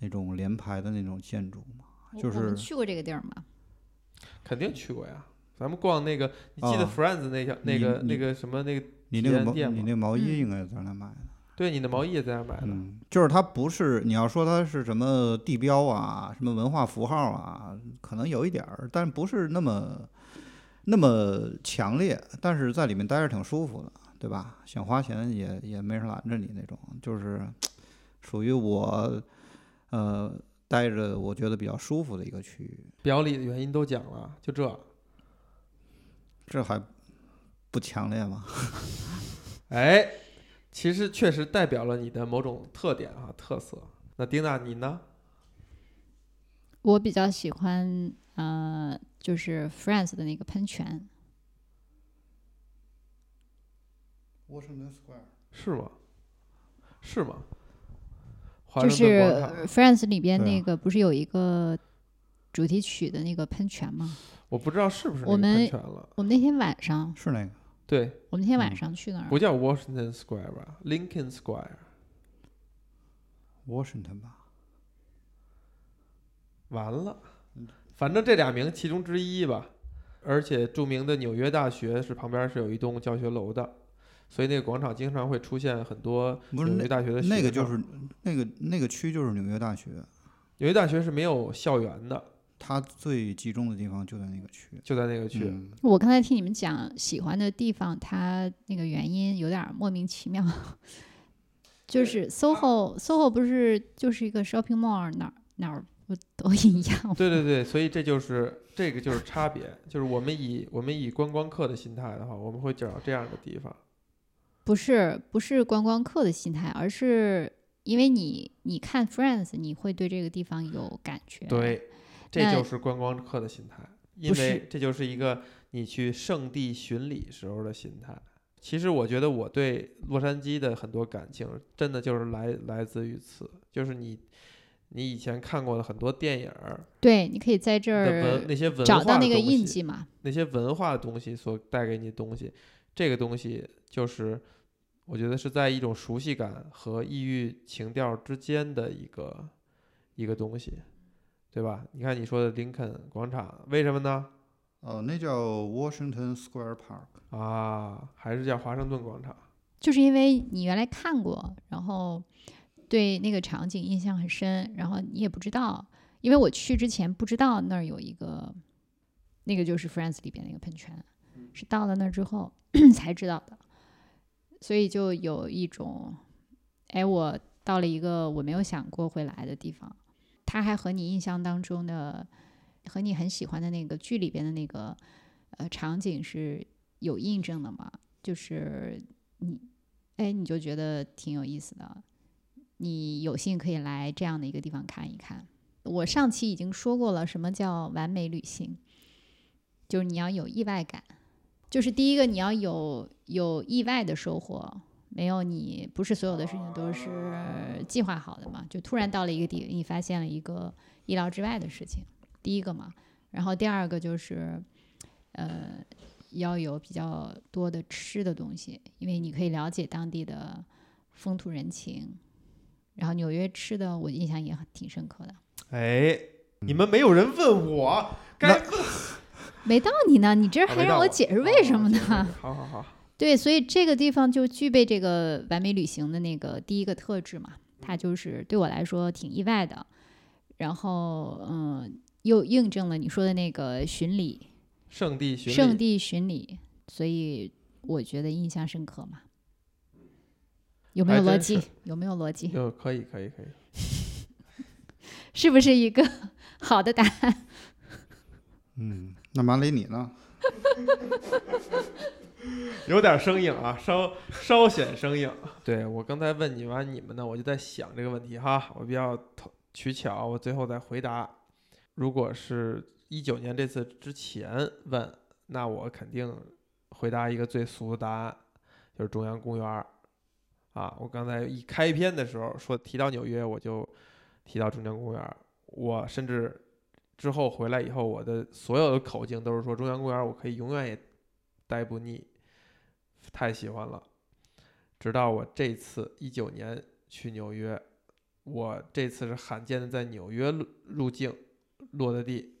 那种连排的那种建筑嘛。我就是去过这个地儿吗？肯定去过呀。咱们逛那个，你记得啊 Friends 那条、那你个那你个什么那个？你那个毛，你那毛衣嗯应该在那买的。对，你的毛衣也在那儿买的。嗯，就是它不是你要说它是什么地标啊，什么文化符号啊，可能有一点儿，但不是那么那么强烈，但是在里面待着挺舒服的，对吧？想花钱也也没人拦着你那种，就是属于我呃待着我觉得比较舒服的一个区域，表里的原因都讲了，就这。这还不强烈吗？<laughs> 哎，其实确实代表了你的某种特点啊，特色。那丁娜你呢？我比较喜欢呃，就是 Friends 的那个喷泉，Washington Square 是吗？是吗？就是顿广场 Friends 里边那个不是有一个主题曲的那个喷泉吗？我不知道是不是那个喷我们。我们那天晚上，是那个对，我们那天晚嗯上去那儿，不叫 Washington Square 吧，Lincoln Square。Washington 吧？完了，反正这俩名其中之一吧。而且著名的纽约大学是旁边是有一栋教学楼的，所以那个广场经常会出现很多纽约大学的那个就是那个那个区就是纽约大学，纽约大学是没有校园的，它最集中的地方就在那个区。就在那个区。嗯我刚才听你们讲喜欢的地方，它那个原因有点儿莫名其妙。<laughs> 就是 SOHO SOHO 不是就是一个 shopping mall，哪儿哪儿不都一样吗？<laughs> 对对对，所以这就是这个就是差别，就是我们以我们以观光客的心态的话，我们会找这样的地方。不是不是观光客的心态，而是因为你你看 Friends，你会对这个地方有感觉。，对，这就是观光客的心态，因为这就是一个你去圣地巡礼时候的心态。其实我觉得我对洛杉矶的很多感情，真的就是来来自于此，就是你你以前看过的很多电影儿对，你可以在这儿那些文找化到那个印的东西记嘛。那些文化的东西所带给你的东西，这个东西就是我觉得是在一种熟悉感和异域情调之间的一个一个东西，对吧？你看你说的林肯广场，为什么呢？哦，那叫 Washington Square Park。啊，还是叫华盛顿广场？就是因为你原来看过，然后对那个场景印象很深，然后你也不知道，因为我去之前不知道那儿有一个，那个就是 Friends 里边那个喷泉，是到了那儿之后 <clears throat> 才知道的，所以就有一种，哎，我到了一个我没有想过会来的地方，它还和你印象当中的，和你很喜欢的那个剧里边的那个呃场景是有印证的嘛，就是你，哎，你就觉得挺有意思的。你有幸可以来这样的一个地方看一看。我上期已经说过了，什么叫完美旅行，就是你要有意外感，就是第一个你要有有意外的收获，没有你不是所有的事情都是计划好的嘛，就突然到了一个地，你发现了一个意料之外的事情，第一个嘛，然后第二个就是，呃，要有比较多的吃的东西，因为你可以了解当地的风土人情。然后纽约吃的，我印象也很挺深刻的。哎，你们没有人问我该问，没到你呢，你这还让我解释为什么呢？好好好，对，所以这个地方就具备这个完美旅行的那个第一个特质嘛，它就是对我来说挺意外的。然后，嗯，又印证了你说的那个巡礼，圣地巡礼，圣地巡礼，所以我觉得印象深刻嘛。有没有逻辑？有没有逻辑？有可以可以可以，<laughs> 是不是一个 <laughs> 好的答案？<laughs> 嗯，那马里你呢？<laughs> 有点生硬啊，稍稍显生硬。对我刚才问你完你们呢，我就在想这个问题哈，我比较取巧，我最后再回答。如果是一九年这次之前问，那我肯定回答一个最俗的答案，就是中央公园儿。啊，我刚才一开篇的时候说提到纽约，我就提到中央公园儿。我甚至之后回来以后，我的所有的口径都是说中央公园儿，我可以永远也待不腻，太喜欢了。直到我这次一九年去纽约，我这次是罕见的在纽约入境落的地。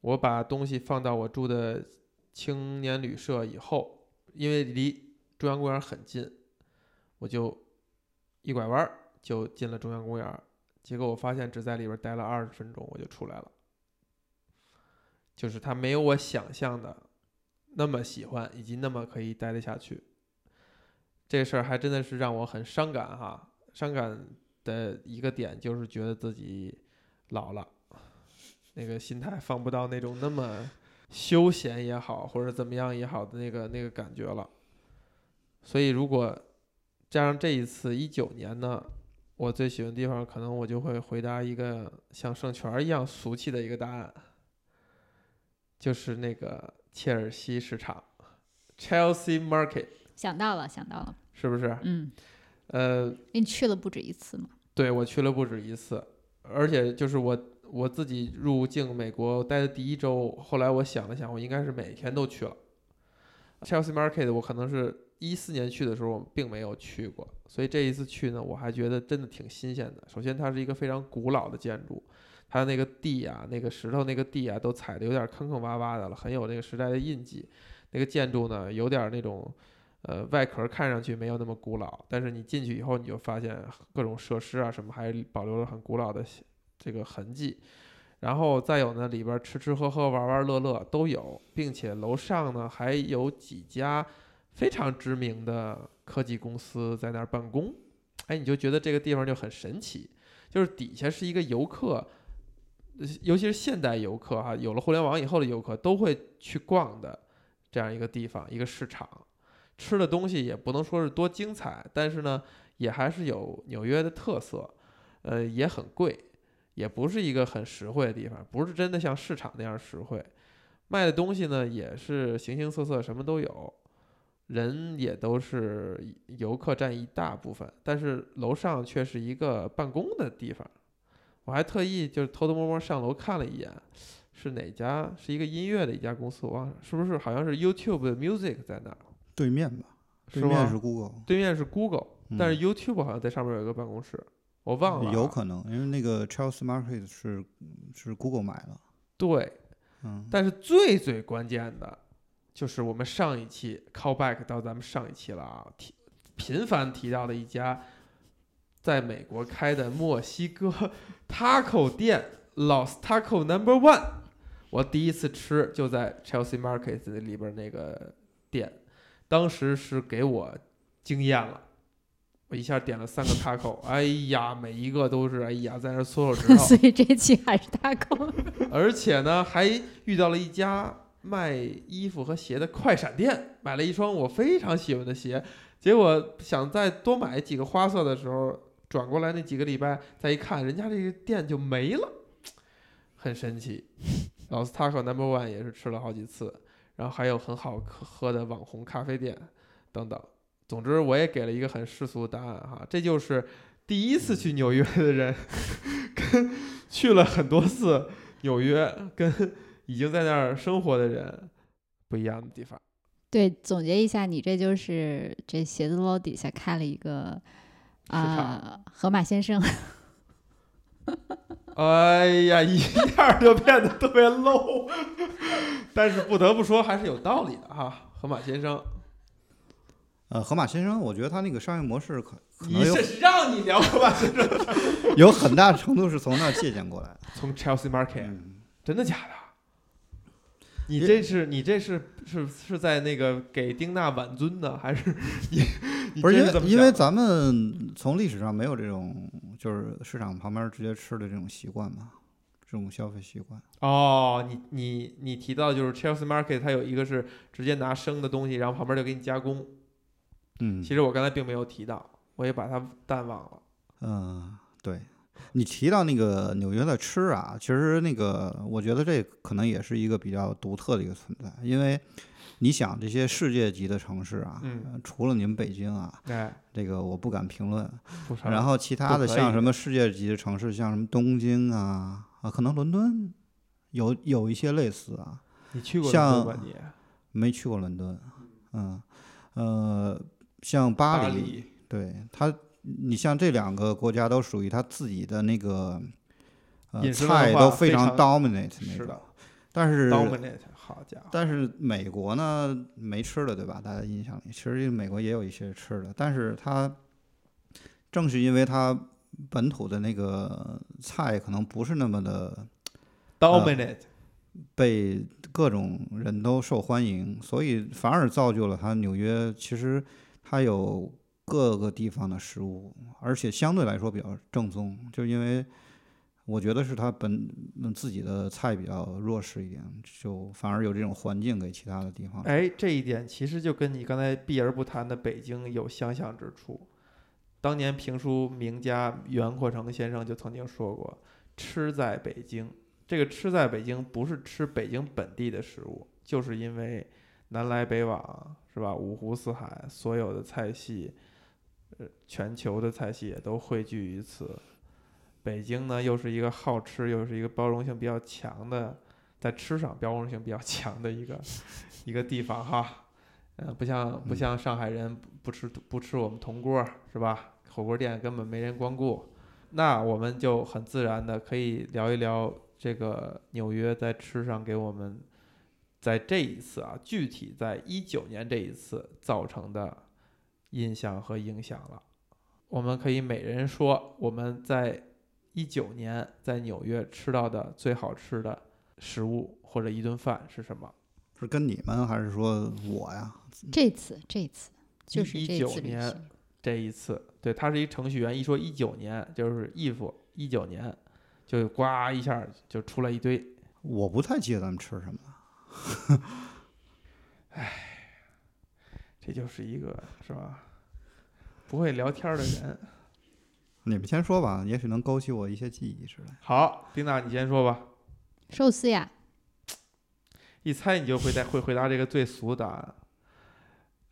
我把东西放到我住的青年旅社以后，因为离中央公园很近，我就一拐弯就进了中央公园。结果我发现只在里边待了二十分钟，我就出来了。就是它没有我想象的那么喜欢，以及那么可以待得下去。这事儿还真的是让我很伤感哈，伤感的一个点就是觉得自己老了，那个心态放不到那种那么休闲也好，或者怎么样也好的那个那个感觉了。所以如果加上这一次一九年呢，我最喜欢的地方，可能我就会回答一个像圣泉一样俗气的一个答案，就是那个切尔西市场 （Chelsea Market），想到了，想到了，是不是？嗯，呃，你去了不止一次吗？对我去了不止一次，而且就是我我自己入境美国待的第一周，后来我想了想，我应该是每天都去了。Chelsea Market 我可能是一四年去的时候，我并没有去过，所以这一次去呢，我还觉得真的挺新鲜的。首先，它是一个非常古老的建筑，它的那个地啊，那个石头那个地啊，都踩的有点坑坑洼洼的了，很有那个时代的印记。那个建筑呢，有点那种呃，外壳看上去没有那么古老，但是你进去以后，你就发现各种设施啊什么还保留了很古老的这个痕迹。然后再有呢，里边吃吃喝喝、玩玩乐乐都有，并且楼上呢还有几家非常知名的科技公司在那儿办公。哎，你就觉得这个地方就很神奇，就是底下是一个游客，尤其是现代游客哈，有了互联网以后的游客都会去逛的这样一个地方，一个市场。吃的东西也不能说是多精彩，但是呢，也还是有纽约的特色，呃，也很贵，也不是一个很实惠的地方，不是真的像市场那样实惠。卖的东西呢也是形形色色，什么都有，人也都是游客占一大部分，但是楼上却是一个办公的地方。我还特意就是偷偷摸摸上楼看了一眼，是哪家？是一个音乐的一家公司，我忘了是不是？好像是 YouTube 的 Music 在那儿。对面吧，对面是 Google，对面是 Google，但是嗯 YouTube 好像在上面有一个办公室，我忘了啊。有可能，因为那个 Charles Market 是是 Google 买的，对，嗯，但是最最关键的，就是我们上一期 callback 到咱们上一期了啊，提频繁提到的一家在美国开的墨西哥 <laughs> taco 店 Los Taco Number One，我第一次吃就在 Chelsea Market 里边那个店，当时是给我惊艳了。我一下点了三个 <laughs> taco，哎呀，每一个都是哎呀，在那搓手指头，<laughs> 所以这期还是大狗。而且呢，还遇到了一家卖衣服和鞋的快闪店，买了一双我非常喜欢的鞋。结果想再多买几个花色的时候，转过来那几个礼拜再一看，人家这个店就没了，很神奇。老斯 Taco Number One 也是吃了好几次，然后还有很好喝的网红咖啡店等等。总之，我也给了一个很世俗的答案哈，这就是第一次去纽约的人，跟去了很多次纽约，跟已经在那儿生活的人不一样的地方。对，总结一下，你这就是这写字楼底下开了一个啊、河马先生。<laughs> 哎呀，一下就变得特别 low，<laughs> 但是不得不说还是有道理的哈，河马先生。呃，河马先生，我觉得他那个商业模式可可你能有是让你聊 <laughs> 河马先生，有很大程度是从那儿借鉴过来的。从 Chelsea Market，嗯，真的假的？你这是你这是是是在那个给丁娜挽尊呢，还是你你不是因为因为咱们从历史上没有这种就是市场旁边直接吃的这种习惯嘛，这种消费习惯。哦，你你你提到就是 Chelsea Market，它有一个是直接拿生的东西，然后旁边就给你加工。嗯，其实我刚才并没有提到，我也把它淡忘了。嗯，对，你提到那个纽约的吃啊，其实那个我觉得这可能也是一个比较独特的一个存在，因为你想这些世界级的城市啊，除了你们北京啊，哎，这个我不敢评论，然后其他的像什么世界级的城市，像什么东京啊啊，可能伦敦有有一些类似啊，你去过像伦敦吧你？没去过伦敦，嗯呃，像巴黎，巴黎对它，你像这两个国家都属于他自己的那个呃菜都非常 dominate 那种是的，但是 dominate，好家伙，但是美国呢没吃的对吧？大家印象里，其实美国也有一些吃的，但是它正是因为它本土的那个菜可能不是那么的 dominate，被各种人都受欢迎，所以反而造就了它纽约其实它有各个地方的食物，而且相对来说比较正宗，就因为我觉得是他本自己的菜比较弱势一点，就反而有这种环境给其他的地方。哎，这一点其实就跟你刚才避而不谈的北京有相像之处。当年评书名家袁阔成先生就曾经说过：“吃在北京。”这个吃在北京不是吃北京本地的食物，就是因为南来北往，是吧？五湖四海，所有的菜系，呃，全球的菜系也都汇聚于此。北京呢，又是一个好吃，又是一个包容性比较强的，在吃上包容性比较强的一个 <laughs> 一个地方哈。呃，不像不像上海人不不吃不吃我们铜锅儿是吧？火锅店根本没人光顾。那我们就很自然的可以聊一聊这个纽约在吃上给我们在这一次啊，具体在一九年这一次造成的印象和影响了。我们可以每人说我们在一九年在纽约吃到的最好吃的食物或者一顿饭是什么？是跟你们还是说我呀？这次这次就是一九年，这一次，对他是一程序员，一说一九年就是 if 一九年，就呱一下就出来一堆。我不太记得咱们吃什么了。这就是一个是吧？不会聊天的人。<laughs> 你们先说吧，也许能勾起我一些记忆之类。好，丁娜，你先说吧。寿司呀，一猜你就会答会回答这个最俗的答案。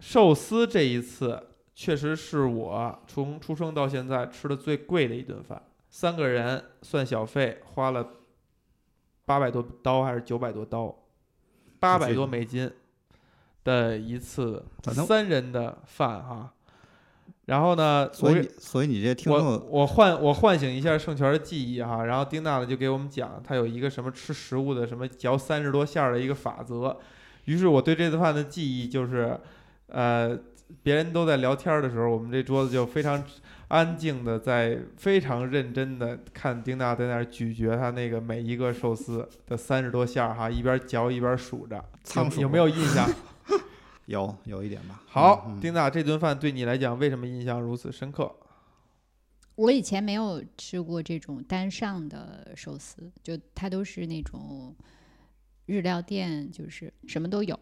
寿司这一次确实是我从出生到现在吃的最贵的一顿饭，三个人算小费花了八百多刀还是九百多刀，八百多美金的一次三人的饭哈。然后呢，所以所以你这听我众我唤我唤醒一下圣泉的记忆哈，然后丁娜呢就给我们讲，他有一个什么吃食物的什么嚼三十多下儿的一个法则，于是我对这顿饭的记忆就是，呃，别人都在聊天儿的时候，我们这桌子就非常安静的在非常认真的看丁娜在那儿咀嚼他那个每一个寿司的三十多下儿哈，一边嚼一边数着，有没有印象？<laughs> 有有一点吧。好，丁娜这顿饭对你来讲为什么印象如此深刻？我以前没有吃过这种单上的寿司，就它都是那种日料店，就是什么都有，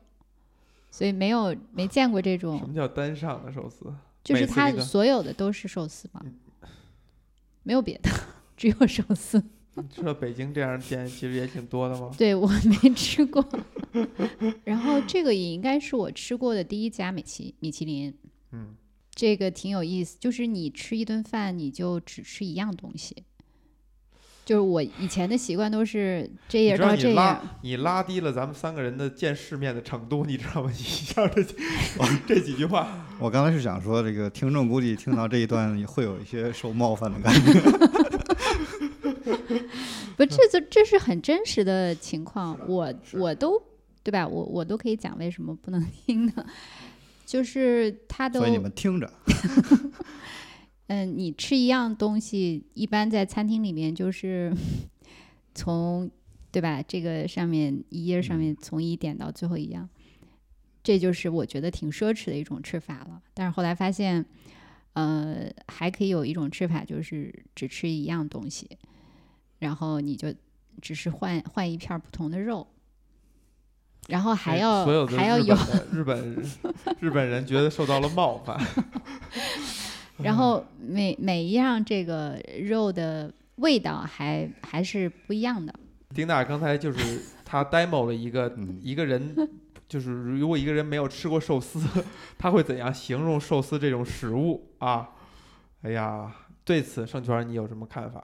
所以没有没见过这种什，么叫单上的寿司？就是它所有的都是寿司嘛嗯，没有别的，只有寿司。你知道北京这样的店其实也挺多的吗？对我没吃过，<laughs> 然后这个也应该是我吃过的第一家米其米其林，嗯，这个挺有意思，就是你吃一顿饭，你就只吃一样东西。就是我以前的习惯都是这你知道页到这样，你拉你拉低了咱们三个人的见世面的程度，你知道吗？你像这几这几句话，我刚才是想说，这个听众估计听到这一段也会有一些受冒犯的感觉。<laughs> 不，这这这是很真实的情况，我我都对吧？我我都可以讲为什么不能听的，就是他都所以你们听着，<laughs> 嗯，你吃一样东西，一般在餐厅里面就是 <laughs> 从对吧？这个上面一页上面从一点到最后一样，这就是我觉得挺奢侈的一种吃法了。但是后来发现，呃，还可以有一种吃法，就是只吃一样东西，然后你就只是换换一片儿不同的肉，然后还哎要还要有日本的日本日本人觉得受到了冒犯。<laughs> 然后每每一样这个肉的味道还还是不一样的。丁娜刚才就是他 demo 了一个嗯，一个人，就是如果一个人没有吃过寿司，他会怎样形容寿司这种食物啊？哎呀，对此盛泉你有什么看法？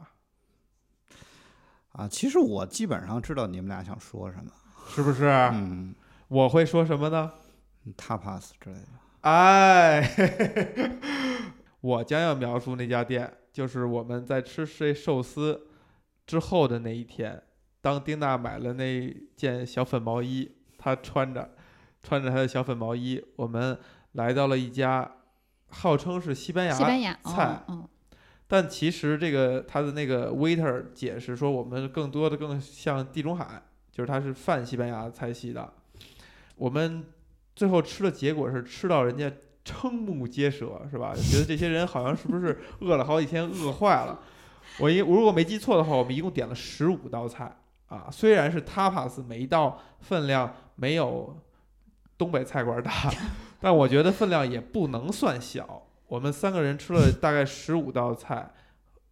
啊，其实我基本上知道你们俩想说什么。是不是？嗯我会说什么呢？，tapas 之类的。哎，嘿嘿嘿我将要描述那家店，就是我们在吃这寿司之后的那一天，当丁娜买了那件小粉毛衣，她穿着穿着她的小粉毛衣，我们来到了一家号称是西班牙西班牙菜哦，哦，但其实这个他的那个 waiter 解释说，我们更多的更像地中海，就是它是泛西班牙菜系的。我们最后吃的结果是吃到人家瞠目结舌，是吧？觉得这些人好像是不是 <laughs> 饿了好几天，饿坏了。我一我如果没记错的话，我们一共点了十五道菜啊，虽然是 tapas，每一道分量没有东北菜馆大，<laughs> 但我觉得分量也不能算小。我们三个人吃了大概十五道菜，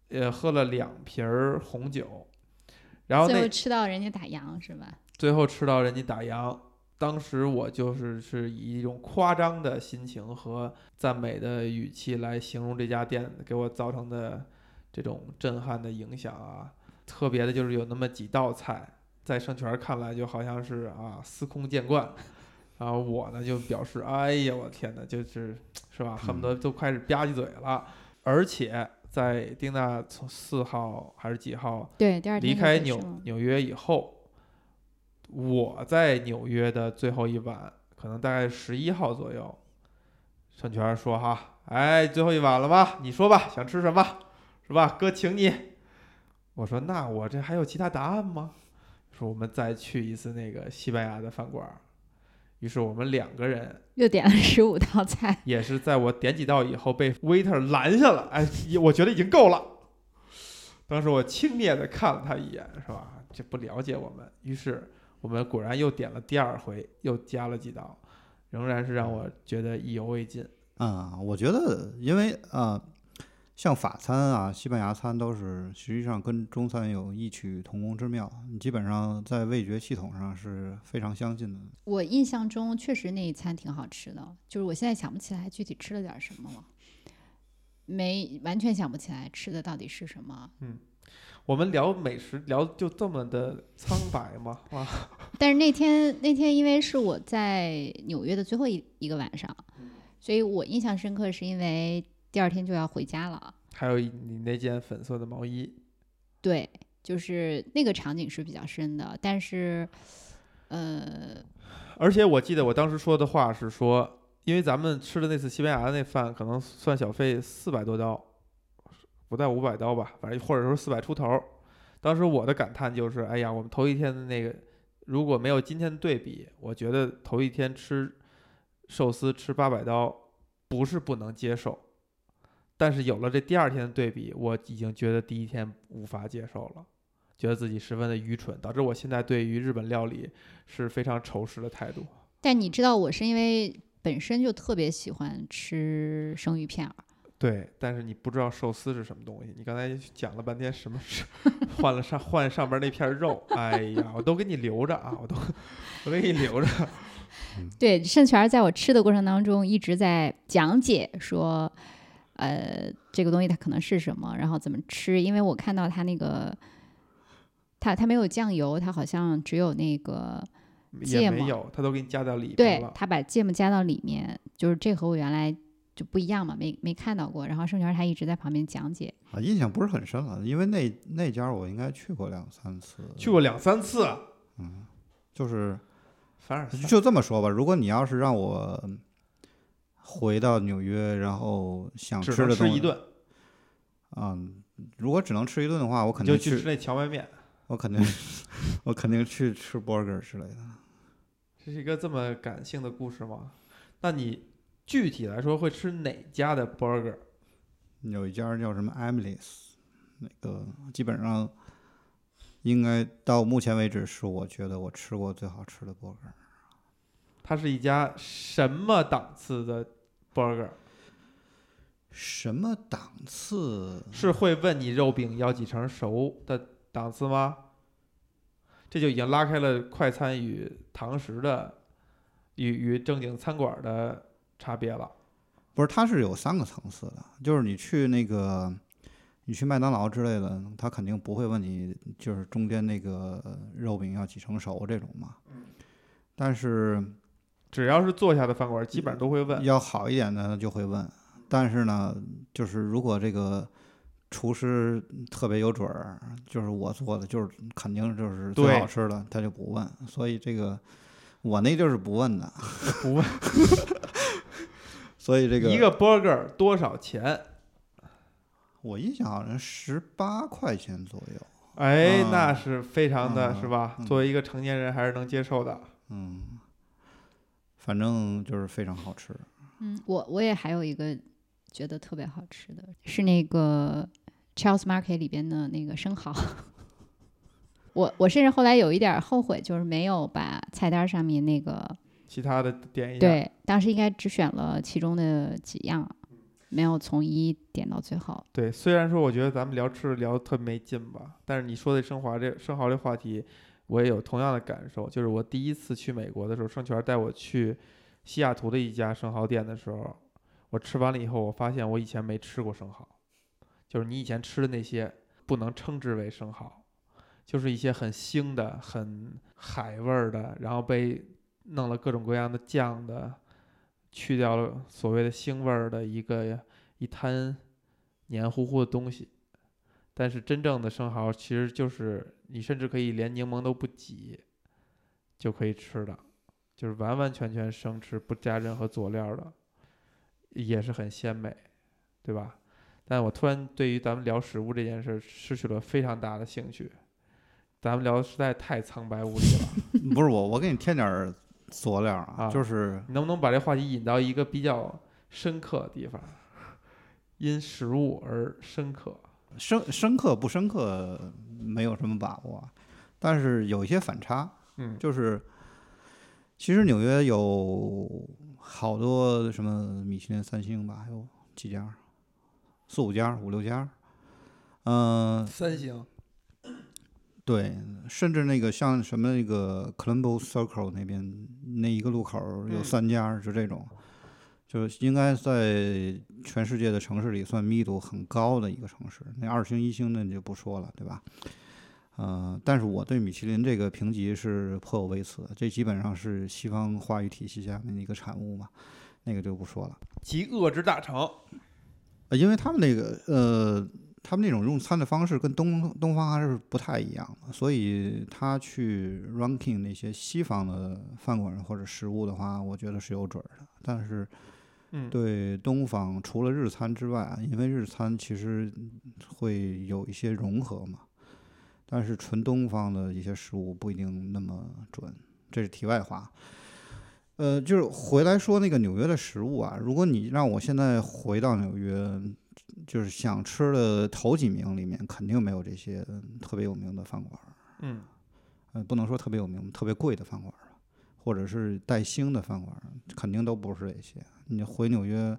也，喝了两瓶儿红酒，然后最后吃到人家打烊是吧？最后吃到人家打烊，当时我就是是以一种夸张的心情和赞美的语气来形容这家店给我造成的这种震撼的影响啊。特别的就是有那么几道菜，在盛泉看来就好像是啊司空见惯，然后我呢就表示，哎呀我天哪，就是是吧，恨不得都开始吧唧嘴了，而且在丁娜从四号还是几号对，第二天离开纽纽约以后，我在纽约的最后一晚，可能大概十一号左右，盛权说哈，哎，最后一晚了吧？你说吧，想吃什么？是吧？哥请你。我说那我这还有其他答案吗？说我们再去一次那个西班牙的饭馆儿。于是我们两个人又点了十五道菜，也是在我点几道以后被 waiter 拦下了。哎，我觉得已经够了。当时我轻蔑的看了他一眼，是吧？这不了解我们。于是我们果然又点了第二回，又加了几道，仍然是让我觉得意犹未尽。啊、我觉得因为啊、像法餐啊、西班牙餐都是实际上跟中餐有异曲同工之妙，基本上在味觉系统上是非常相近的。我印象中确实那一餐挺好吃的，就是我现在想不起来具体吃了点什么了，没完全想不起来吃的到底是什么。嗯我们聊美食聊就这么的苍白吗？啊，<laughs> 但是那天那天因为是我在纽约的最后一一个晚上，所以我印象深刻，是因为第二天就要回家了。还有你那件粉色的毛衣，对，就是那个场景是比较深的，但是，呃，而且我记得我当时说的话是说，因为咱们吃的那次西班牙的那饭，可能算小费四百多刀，不到五百刀吧，反正或者说四百出头。当时我的感叹就是，哎呀，我们头一天的那个，如果没有今天的对比，我觉得头一天吃寿司吃八百刀不是不能接受，但是有了这第二天的对比，我已经觉得第一天无法接受了。觉得自己十分的愚蠢，导致我现在对于日本料理是非常仇视的态度。但你知道我是因为本身就特别喜欢吃生鱼片儿，对，但是你不知道寿司是什么东西。你刚才讲了半天什么是换了上换上边那片肉，哎呀，我都给你留着啊，我都我给你留着。对，盛全儿在我吃的过程当中一直在讲解说，呃，这个东西它可能是什么，然后怎么吃。因为我看到它那个，它它没有酱油，它好像只有那个，芥末也没有，它都给你加到里面了。对它把芥末加到里面，就是这和我原来就不一样嘛，没没看到过。然后盛泉他一直在旁边讲解，啊，印象不是很深了，因为那那家我应该去过两三次，去过两三次，嗯就是反正。就这么说吧，如果你要是让我回到纽约，然后想吃的东西，能吃一顿，嗯，如果只能吃一顿的话，我肯定你就去吃那荞麦面。我肯定 <laughs> 我肯定去吃 burger 之类的。这是一个这么感性的故事吗？那你具体来说会吃哪家的 burger？有一家叫什么 Emily's，那个基本上应该到目前为止是我觉得我吃过最好吃的 burger。它是一家什么档次的 burger？什么档次？是会问你肉饼要几成熟的档次吗？这就已经拉开了快餐与堂食的与与正经餐馆的差别了。不是，它是有三个层次的，就是你去那个，你去麦当劳之类的，他肯定不会问你，就是中间那个肉饼要几成熟这种嘛。但是只要是坐下的饭馆，基本上都会问。要好一点的就会问，但是呢，就是如果这个厨师特别有准儿，就是我做的就是肯定就是最好吃的，他就不问。所以这个我那就是不问的，不问 <laughs> 所以这个一个 burger 多少钱？我印象好像十八块钱左右。哎，啊那是非常的，啊是吧？嗯作为一个成年人，还是能接受的。嗯，反正就是非常好吃。嗯，我我也还有一个觉得特别好吃的，是那个 Charles Market 里边的那个生蚝。<laughs> 我我甚至后来有一点儿后悔，就是没有把菜单上面那个其他的点一下。对，当时应该只选了其中的几样，没有从一点到最后。对，虽然说我觉得咱们聊吃的聊的特没劲吧，但是你说的生华这生蚝这话题，我也有同样的感受。就是我第一次去美国的时候，盛全带我去西雅图的一家生蚝店的时候，我吃完了以后，我发现我以前没吃过生蚝，就是你以前吃的那些不能称之为生蚝，就是一些很腥的、很海味儿的，然后被弄了各种各样的酱的，去掉了所谓的腥味儿的一个一滩黏糊糊的东西。但是真正的生蚝其实就是你甚至可以连柠檬都不挤，就可以吃的，就是完完全全生吃，不加任何佐料的，也是很鲜美，对吧？但我突然对于咱们聊食物这件事儿失去了非常大的兴趣，咱们聊的实在太苍白无力了。<laughs> 不是我，我给你添点儿佐料啊，啊就是你能不能把这话题引到一个比较深刻的地方？因食物而深刻。深深刻不深刻没有什么把握，但是有一些反差，嗯，就是其实纽约有好多什么米其林三星吧，还有几家，四五家、五六家，嗯、三星。<clears throat> 对，甚至那个像什么那个 Colombo Circle 那边那一个路口有嗯三家，就这种，就是应该在全世界的城市里算密度很高的一个城市。那二星一星的就不说了，对吧？呃，但是我对米其林这个评级是颇有微词的，这基本上是西方话语体系下面的一个产物嘛，那个就不说了。极恶之大成。呃，因为他们那个呃，他们那种用餐的方式跟东东方还是不太一样的，所以他去 ranking 那些西方的饭馆或者食物的话，我觉得是有准儿的。但是嗯，对东方，除了日餐之外啊，因为日餐其实会有一些融合嘛，但是纯东方的一些食物不一定那么准，这是题外话。呃，就是回来说那个纽约的食物啊，如果你让我现在回到纽约，就是想吃的头几名里面，肯定没有这些特别有名的饭馆儿。嗯，呃，不能说特别有名、特别贵的饭馆儿吧，或者是带星的饭馆儿，肯定都不是这些。你回纽约，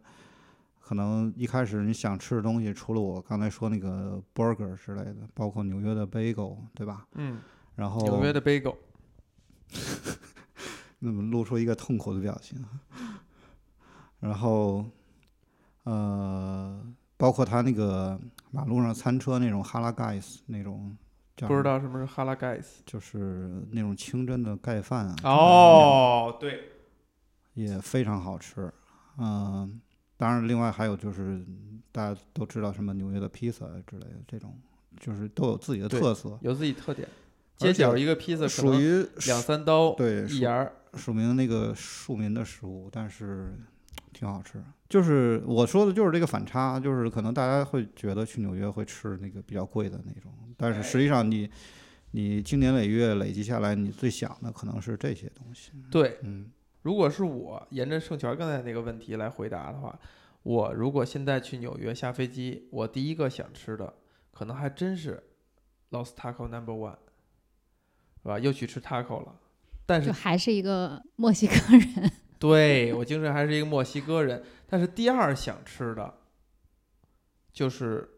可能一开始你想吃的东西，除了我刚才说那个 burger 之类的，包括纽约的 bagel，对吧？嗯，然后纽约的 bagel。<laughs> 那么露出一个痛苦的表情，然后呃，包括他那个马路上餐车那种哈拉盖斯那种，叫不知道什么是哈拉盖斯。就是那种清真的盖饭啊，哦，对，也非常好吃。嗯、当然，另外还有就是大家都知道什么纽约的披萨之类的这种，就是都有自己的特色，有自己特点。街角一个披萨属于两三刀，对一牙儿。署名那个庶民的食物，但是挺好吃。就是我说的，就是这个反差，就是可能大家会觉得去纽约会吃那个比较贵的那种，但是实际上你你经年累月累积下来，你最想的可能是这些东西。对，嗯，如果是我沿着盛权刚才那个问题来回答的话，我如果现在去纽约下飞机，我第一个想吃的可能还真是 Los Taco Number One，是吧？又去吃 taco 了，但是就是还是一个墨西哥人。<laughs> 对我精神还是一个墨西哥人，但是第二想吃的，就是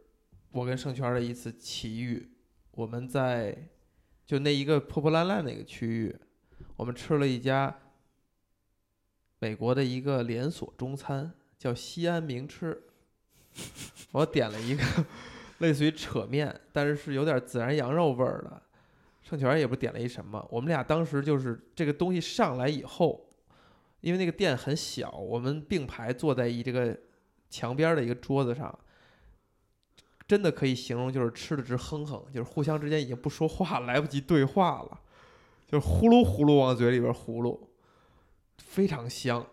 我跟盛权的一次奇遇。我们在就那一个破破烂烂那个区域，我们吃了一家美国的一个连锁中餐，叫西安名吃。我点了一个 <laughs> 类似于扯面，但是是有点孜然羊肉味儿的。盛泉也不点了一什么，我们俩当时就是这个东西上来以后，因为那个店很小，我们并排坐在一这个墙边的一个桌子上，真的可以形容就是吃的直哼哼，就是互相之间已经不说话，来不及对话了，就是呼噜呼噜往嘴里边呼噜，非常香。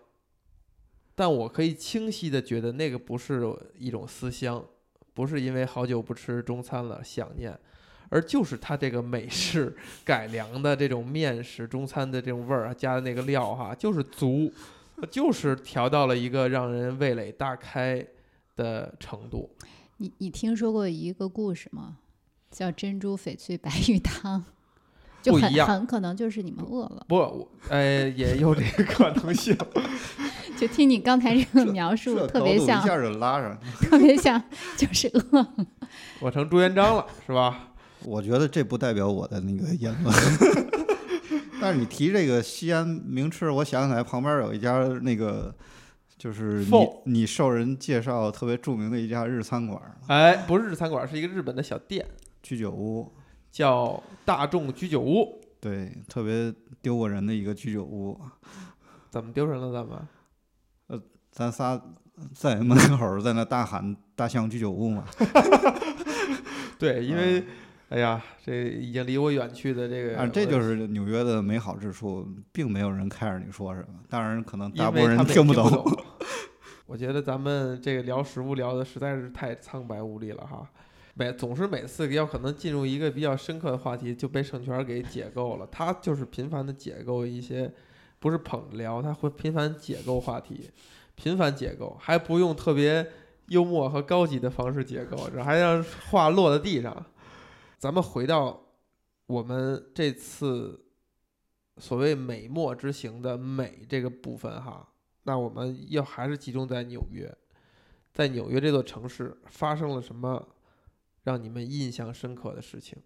但我可以清晰的觉得那个不是一种思乡，不是因为好久不吃中餐了想念，而就是它这个美式改良的这种面食中餐的这种味儿啊，加的那个料哈，就是足，就是调到了一个让人味蕾大开的程度。你你听说过一个故事吗？叫珍珠翡翠白玉汤，就很不一样很可能就是你们饿了。不，我呃，也有这个可能性。<laughs> 就听你刚才这个描述，特别像，一下就拉上。<laughs> 特别像，就是饿。我成朱元璋了，是吧？我觉得这不代表我的那个言论。<laughs> 但是你提这个西安名吃，我想起来旁边有一家那个，就是你你受人介绍特别著名的一家日餐馆哎，不是日餐馆，是一个日本的小店，居酒屋，叫大众居酒屋。对，特别丢过人的一个居酒屋。怎么丢人了？咱们呃咱仨在门口在那大喊“大象居酒屋”嘛，<laughs> 对，因为哎呀，这已经离我远去的这个，啊，这就是纽约的美好之处，并没有人 care 你说什么，当然可能大部分人听不。懂。<laughs> 我觉得咱们这个聊食物聊的实在是太苍白无力了哈。每总是每次要可能进入一个比较深刻的话题，就被盛权给解构了。他就是频繁的解构一些，不是捧聊，他会频繁解构话题，频繁解构，还不用特别幽默和高级的方式解构，这还让话落在地上。咱们回到我们这次所谓美墨之行的美这个部分哈，那我们要还是集中在纽约，在纽约这座城市发生了什么让你们印象深刻的事情？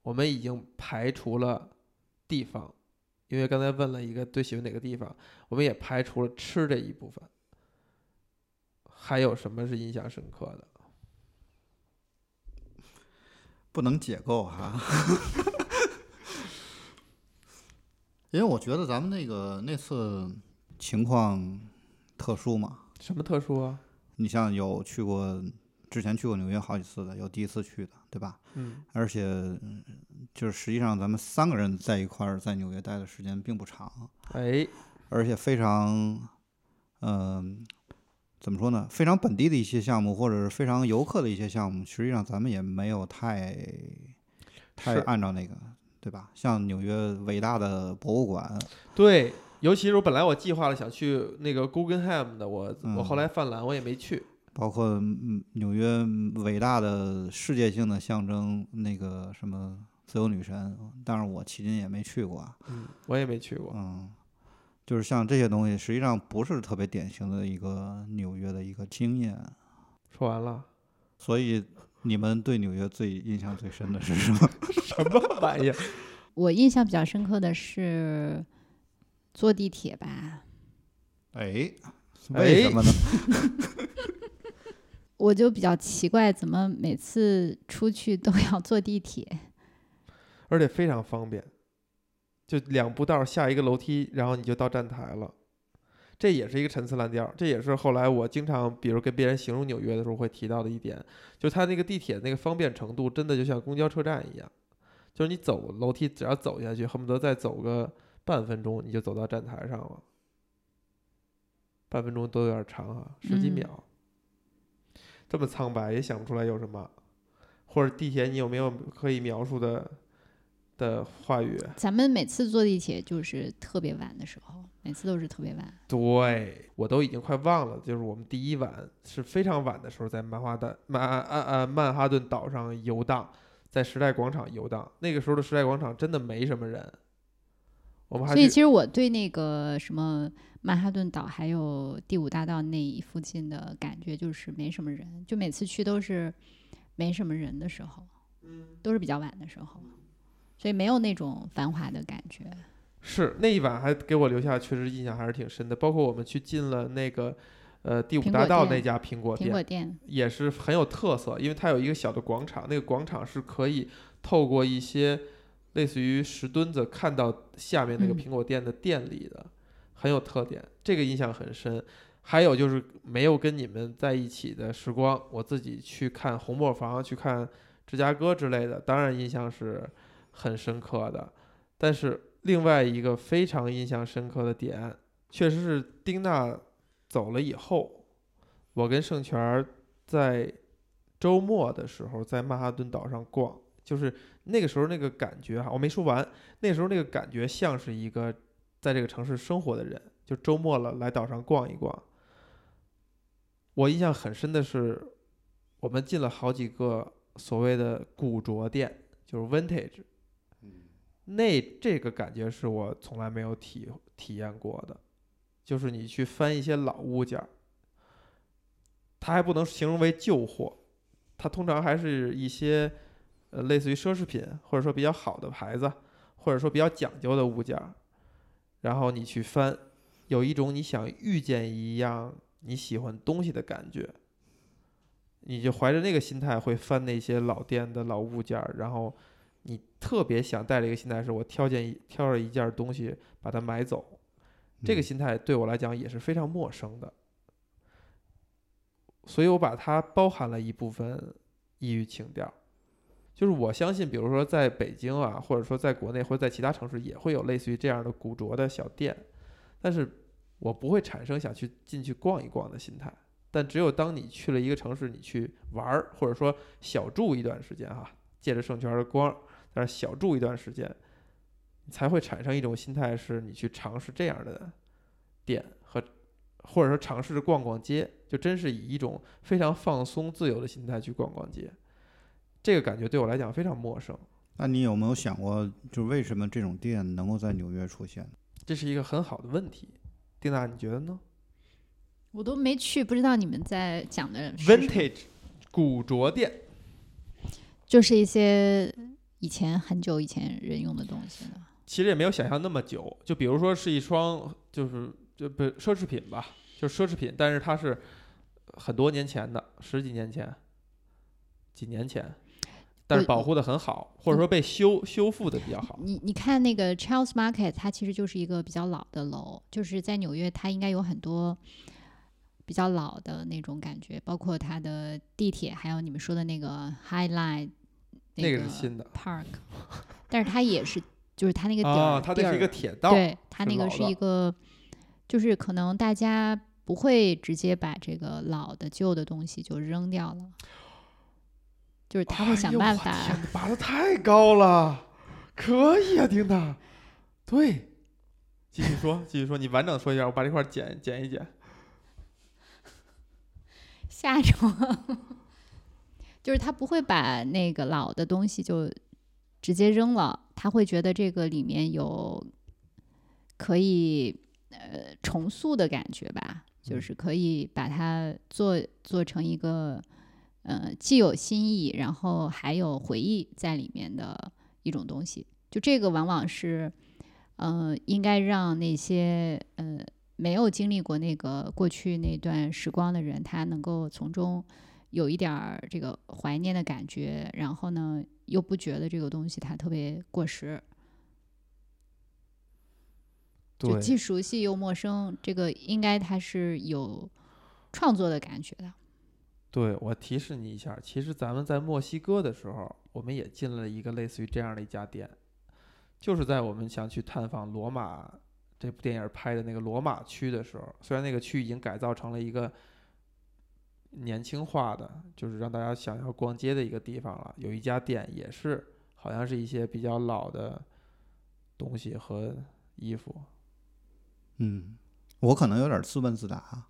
我们已经排除了地方，因为刚才问了一个最喜欢哪个地方，我们也排除了吃这一部分。还有什么是印象深刻的？不能解构哈。<laughs> 因为我觉得咱们那个那次情况特殊嘛，什么特殊啊？你像有去过之前去过纽约好几次的，有第一次去的，对吧？嗯而且嗯就是实际上咱们三个人在一块儿在纽约待的时间并不长，哎，而且非常，嗯、怎么说呢？非常本地的一些项目，或者是非常游客的一些项目，实际上咱们也没有太太按照那个，对吧？像纽约伟大的博物馆，对，尤其是我本来我计划了想去那个 Guggenheim 的，我、我后嗯来犯懒，我也没去。包括嗯纽约伟大的世界性的象征那个什么自由女神，但是我迄今也没去过啊。嗯，我也没去过。嗯，就是像这些东西，实际上不是特别典型的一个纽约的一个经验。说完了，所以你们对纽约最印象最深的是什么？<laughs> <laughs> 什么玩意儿？我印象比较深刻的是坐地铁吧，哎，为什么呢？<laughs> 我就比较奇怪，怎么每次出去都要坐地铁？<laughs> 而且非常方便，就两步道儿下一个楼梯，然后你就到站台了。这也是一个陈词滥调，这也是后来我经常，比如跟别人形容纽约的时候会提到的一点，就是它那个地铁那个方便程度，真的就像公交车站一样，就是你走楼梯只要走下去，恨不得再走个半分钟，你就走到站台上了。半分钟都有点长啊，十几嗯秒，这么苍白也想不出来有什么。或者地铁，你有没有可以描述的的话语？咱们每次坐地铁就是特别晚的时候，每次都是特别晚。对我都已经快忘了，就是我们第一晚是非常晚的时候，在曼哈顿曼啊啊曼哈顿岛上游荡，在时代广场游荡。那个时候的时代广场真的没什么人，我们还所以其实我对那个什么曼哈顿岛还有第五大道那一附近的感觉就是没什么人，就每次去都是没什么人的时候，都是比较晚的时候，所以没有那种繁华的感觉。是那一晚还给我留下确实印象还是挺深的。包括我们去进了那个呃第五大道那家苹果店苹店，果店，也是很有特色，因为它有一个小的广场，那个广场是可以透过一些类似于石墩子看到下面那个嗯苹果店的店里的，很有特点，这个印象很深。还有就是没有跟你们在一起的时光，我自己去看红磨坊、去看芝加哥之类的，当然印象是很深刻的。但是另外一个非常印象深刻的点，确实是丁娜走了以后，我跟盛权在周末的时候在曼哈顿岛上逛，就是那个时候那个感觉哈，我没说完，那时候那个感觉像是一个在这个城市生活的人，就周末了来岛上逛一逛。我印象很深的是，我们进了好几个所谓的古着店，就是 vintage，那这个感觉是我从来没有体体验过的，就是你去翻一些老物件儿，它还不能形容为旧货，它通常还是一些呃类似于奢侈品，或者说比较好的牌子，或者说比较讲究的物件儿，然后你去翻，有一种你想遇见一样你喜欢东西的感觉，你就怀着那个心态会翻那些老店的老物件儿，然后你特别想带着一个心态是我挑件一挑着一件东西把它买走，这个嗯。心态对我来讲也是非常陌生的，所以我把它包含了一部分异域情调。就是我相信，比如说在北京啊，或者说在国内或者在其他城市，也会有类似于这样的古着的小店，但是我不会产生想去进去逛一逛的心态。但只有当你去了一个城市，你去玩儿，或者说小住一段时间哈，借着圣泉的光，但是小住一段时间，你才会产生一种心态，是你去尝试这样的店和，或者说尝试着逛逛街，就真是以一种非常放松、自由的心态去逛逛街。这个感觉对我来讲非常陌生，那你有没有想过，就是为什么这种店能够在纽约出现？这是一个很好的问题。丁娜，你觉得呢我都没去，不知道你们在讲的是什么？Vintage 古着店，就是一些以前很久以前人用的东西了。其实也没有想象那么久。就比如说是一双，就是就不奢侈品吧，就是奢侈品，但是它是很多年前的，十几年前、几年前，但是保护的很好，或者说被修修复的比较好。你你看那个 Charles Market，它其实就是一个比较老的楼，就是在纽约，它应该有很多比较老的那种感觉，包括它的地铁，还有你们说的那个 High Line 那个个是新的。Park，<laughs> 但是它也是，就是它那个底儿，啊，它那是一个铁道，对，它那个是一个，就是可能大家不会直接把这个老的旧的东西就扔掉了，就是他会想办法。天哪拔的太高了，可以啊，丁娜。对，继续说，继续说，你完整说一下，我把这块儿剪剪一剪。吓着我，<laughs> 就是他不会把那个老的东西就直接扔了，他会觉得这个里面有可以呃重塑的感觉吧，就是可以把它做做成一个呃既有新意，然后还有回忆在里面的一种东西。就这个往往是呃应该让那些呃没有经历过那个过去那段时光的人，他能够从中有一点儿这个怀念的感觉，然后呢，又不觉得这个东西它特别过时，就，既熟悉又陌生。这个应该它是有创作的感觉的。对我提示你一下，其实咱们在墨西哥的时候，我们也进了一个类似于这样的一家店，就是在我们想去探访罗马这部电影拍的那个罗马区的时候，虽然那个区已经改造成了一个年轻化的，就是让大家想要逛街的一个地方了，有一家店也是好像是一些比较老的东西和衣服。嗯，我可能有点自问自答，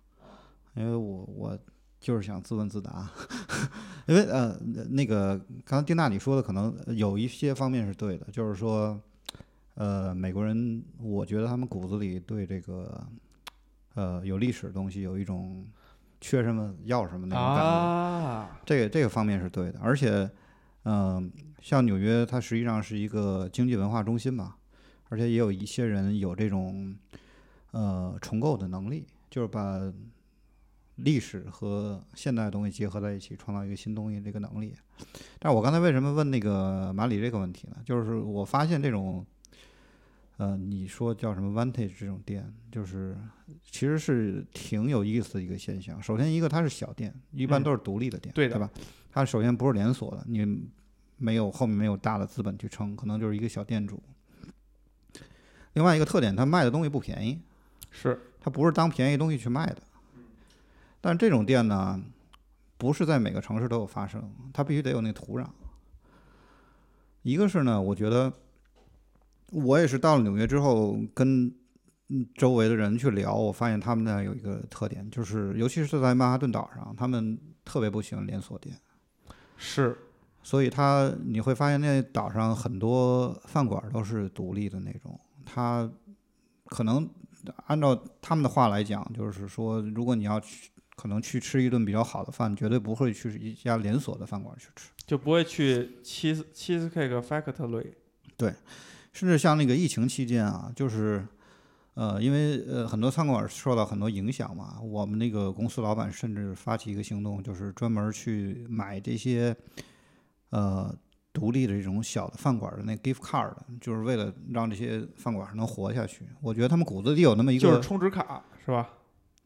因为我我就是想自问自答，<laughs> 因为呃那个刚才丁娜你说的可能有一些方面是对的，就是说呃美国人，我觉得他们骨子里对这个呃有历史的东西有一种缺什么要什么那种感觉。啊，这个这个方面是对的，而且，嗯、像纽约，它实际上是一个经济文化中心嘛，而且也有一些人有这种，呃，重构的能力，就是把历史和现代的东西结合在一起，创造一个新东西这个能力。但是我刚才为什么问那个马里这个问题呢？就是我发现这种，呃，你说叫什么 Vantage 这种店，就是其实是挺有意思的一个现象。首先一个它是小店，一般嗯都是独立的店，对的吧？它首先不是连锁的，你没有后面没有大的资本去撑，可能就是一个小店主。另外一个特点，它卖的东西不便宜，是它不是当便宜东西去卖的。但这种店呢，不是在每个城市都有发生，它必须得有那土壤。一个是呢，我觉得我也是到了纽约之后，跟嗯周围的人去聊，我发现他们那有一个特点，就是尤其是在曼哈顿岛上，他们特别不喜欢连锁店。是，所以他你会发现那岛上很多饭馆都是独立的那种，他可能按照他们的话来讲，就是说，如果你要去，可能去吃一顿比较好的饭，绝对不会去一家连锁的饭馆去吃。就不会去 cheese cheesecake factory。对甚至像那个疫情期间啊，就是，呃，因为呃很多餐馆受到很多影响嘛，我们那个公司老板甚至发起一个行动，就是专门去买这些，呃，独立的这种小的饭馆的那 gift card，就是为了让这些饭馆能活下去。我觉得他们骨子里有那么一个，就是充值卡是吧？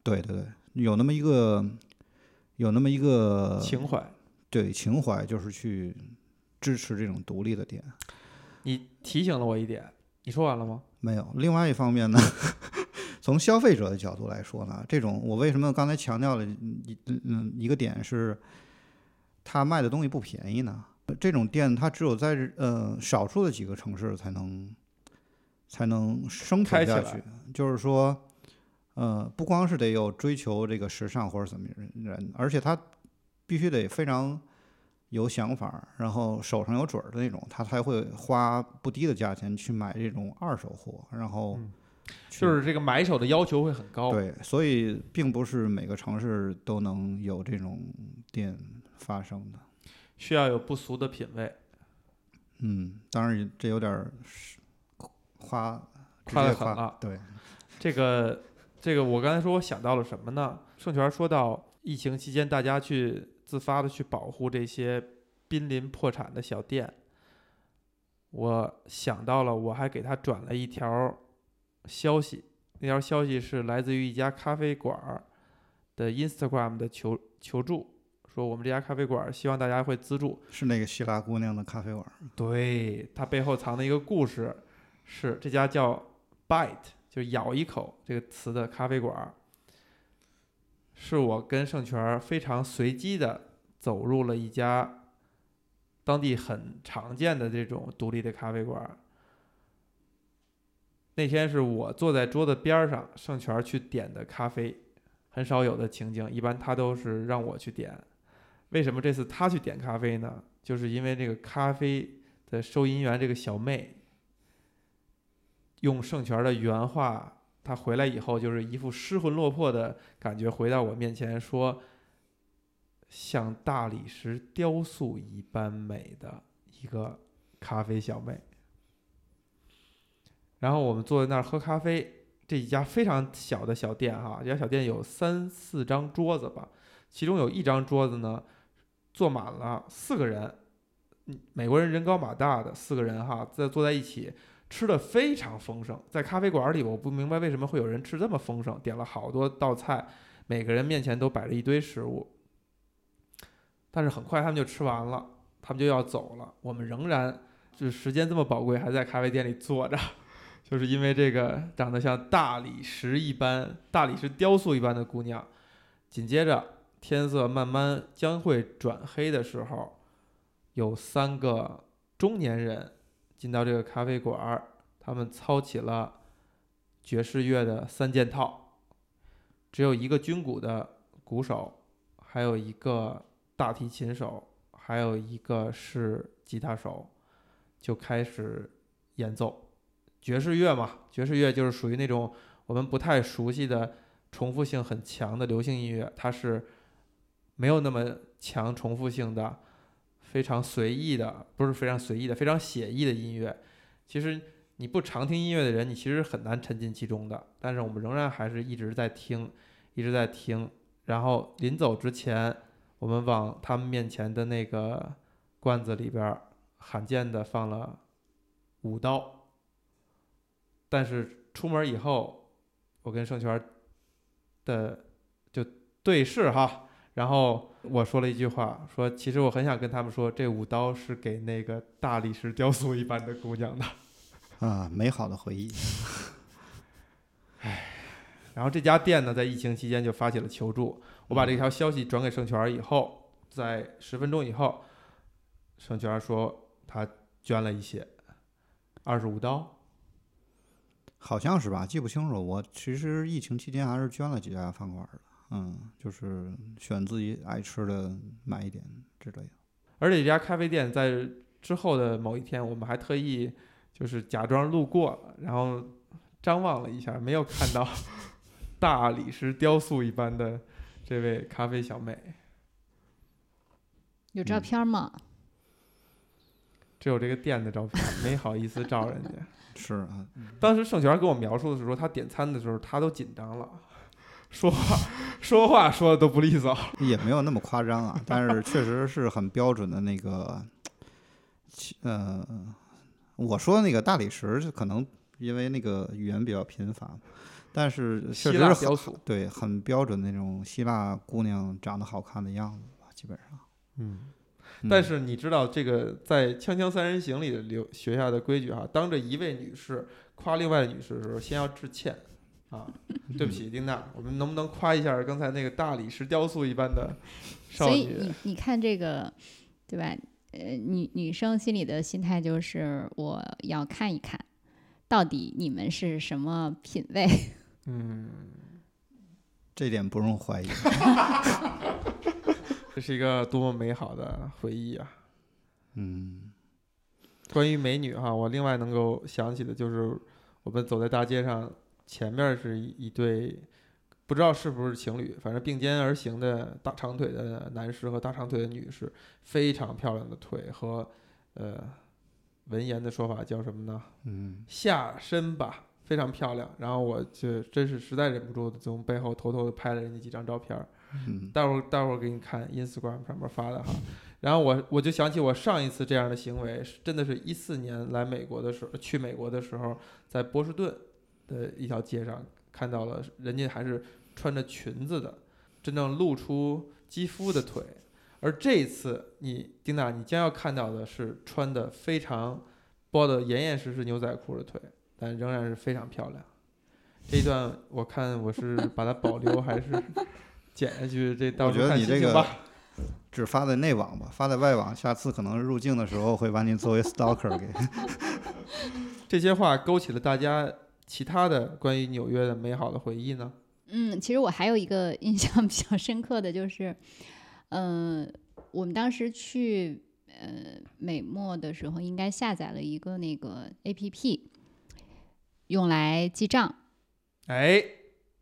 对对对，有那么一个，有那么一个情怀。对情怀，就是去支持这种独立的店。你提醒了我一点，你说完了吗？没有。另外一方面呢，<laughs> 从消费者的角度来说呢，这种我为什么刚才强调了一嗯一个点是，他卖的东西不便宜呢？这种店它只有在呃少数的几个城市才能才能生存下去。就是说，呃，不光是得有追求这个时尚或者怎么人，而且他必须得非常有想法，然后手上有准儿的那种，他才会花不低的价钱去买这种二手货，然后嗯就是这个买手的要求会很高。对，所以并不是每个城市都能有这种店发生的。需要有不俗的品味，嗯，当然这有点儿是夸夸对，这个这个，我刚才说我想到了什么呢？盛权说到疫情期间，大家去自发的去保护这些濒临破产的小店，我想到了，我还给他转了一条消息，那条消息是来自于一家咖啡馆儿的 Instagram 的求求助，说我们这家咖啡馆儿希望大家会资助，是那个希腊姑娘的咖啡馆儿。对，它背后藏的一个故事是这家叫 “bite”，就咬一口这个词的咖啡馆儿，是我跟盛权非常随机的走入了一家当地很常见的这种独立的咖啡馆儿。那天是我坐在桌子边上，盛权去点的咖啡，很少有的情景，一般他都是让我去点。为什么这次他去点咖啡呢？就是因为这个咖啡的收银员这个小妹，用盛权的原话，他回来以后就是一副失魂落魄的感觉，回到我面前说，像大理石雕塑一般美的一个咖啡小妹。然后我们坐在那儿喝咖啡，这一家非常小的小店哈，这家小店有三四张桌子吧，其中有一张桌子呢，坐满了四个人，美国人人高马大的四个人哈，在坐在一起吃的非常丰盛。在咖啡馆里，我不明白为什么会有人吃这么丰盛，点了好多道菜，每个人面前都摆着一堆食物。但是很快他们就吃完了，他们就要走了。我们仍然就是时间这么宝贵，还在咖啡店里坐着，<laughs> 就是因为这个长得像大理石一般、大理石雕塑一般的姑娘。紧接着天色慢慢将会转黑的时候，有三个中年人进到这个咖啡馆儿，他们操起了爵士乐的三件套，只有一个军鼓的鼓手，还有一个大提琴手，还有一个是吉他手，就开始演奏爵士乐嘛。爵士乐就是属于那种我们不太熟悉的重复性很强的流行音乐，它是没有那么强重复性的，非常随意的，不是非常随意的，非常写意的音乐。其实你不常听音乐的人，你其实很难沉浸其中的。但是我们仍然还是一直在听，一直在听。然后临走之前，我们往他们面前的那个罐子里边罕见的放了五刀。但是出门以后，我跟盛权的就对视哈，然后我说了一句话，说其实我很想跟他们说，这五刀是给那个大理石雕塑一般的姑娘的。啊，美好的回忆。唉然后这家店呢，在疫情期间就发起了求助。我把这条消息转给盛泉儿以后，在十分钟以后，盛泉儿说他捐了一些，二十五刀。好像是吧，记不清楚。我其实疫情期间还是捐了几家饭馆的，嗯，就是选自己爱吃的买一点之类的。而且这家咖啡店在之后的某一天，我们还特意就是假装路过了，然后张望了一下，没有看到 <laughs> 大理石雕塑一般的这位咖啡小妹，有照嗯片吗？只有这个店的照片，没好意思照人家。<laughs> 是啊，当时盛泉跟我描述的时候，他点餐的时候他都紧张了，<laughs> 说话说话说的都不利索。也没有那么夸张啊，<laughs> 但是确实是很标准的那个，其呃，我说的那个大理石，是可能因为那个语言比较贫乏，但是确实是很对很标准那种希腊姑娘长得好看的样子吧，基本上。嗯，嗯但是你知道这个在《锵锵三人行》里的留学下的规矩哈，当着一位女士夸另外的女士的时候，先要致歉啊，<laughs> 对不起，丁娜，我们能不能夸一下刚才那个大理石雕塑一般的 <laughs> 少所以女？你你看这个，对吧？呃，女女生心里的心态就是我要看一看，到底你们是什么品味。<laughs> 嗯，这点不容怀疑。这是一个多么美好的回忆啊！嗯关于美女哈，我另外能够想起的就是我们走在大街上，前面是一一对不知道是不是情侣，反正并肩而行的大长腿的男士和大长腿的女士，非常漂亮的腿和呃文言的说法叫什么呢？嗯下身吧，非常漂亮。然后我就真是实在忍不住从背后偷偷的拍了人家几张照片儿，嗯待会儿待会儿给你看 Instagram 上面发的哈。然后我我就想起我上一次这样的行为，是真的是一四年来美国的时候，去美国的时候，在波士顿的一条街上看到了人家还是穿着裙子的，真正露出肌肤的腿。而这一次，你丁娜，你将要看到的是穿的非常包的严严实实牛仔裤的腿，但仍然是非常漂亮。这一段我看我是 <laughs> 把它保留还是 <laughs> 剪下去？这到我觉时候看得你这个心情吧。只发在内网吧，发在外网，下次可能入境的时候会把你作为 stalker 给。<laughs> 这些话勾起了大家其他的关于纽约的美好的回忆呢？嗯，其实我还有一个印象比较深刻的就是，嗯、我们当时去呃美墨的时候，应该下载了一个那个 A P P，用来记账。哎，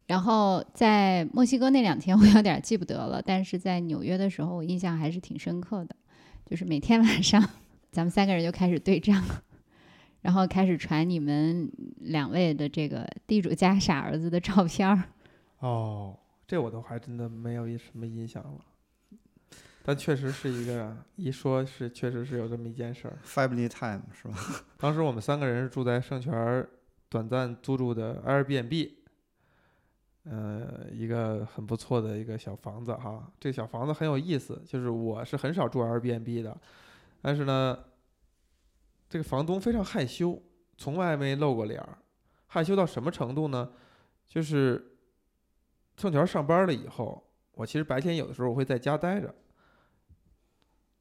然后在墨西哥那两天我有点记不得了，但是在纽约的时候我印象还是挺深刻的，就是每天晚上咱们三个人就开始对账，然后开始传你们两位的这个地主家傻儿子的照片儿。<laughs> 哦，这我都还真的没有一什么印象了。但确实是一个，一说是确实是有这么一件事儿。Family time 是吧？<laughs> 当时我们三个人是住在圣泉儿短暂租住的 Airbnb，呃，一个很不错的一个小房子哈。这个小房子很有意思，就是我是很少住 Airbnb 的，但是呢，这个房东非常害羞，从来没露过脸儿。害羞到什么程度呢？就是圣泉儿上班了以后，我其实白天有的时候我会在家待着，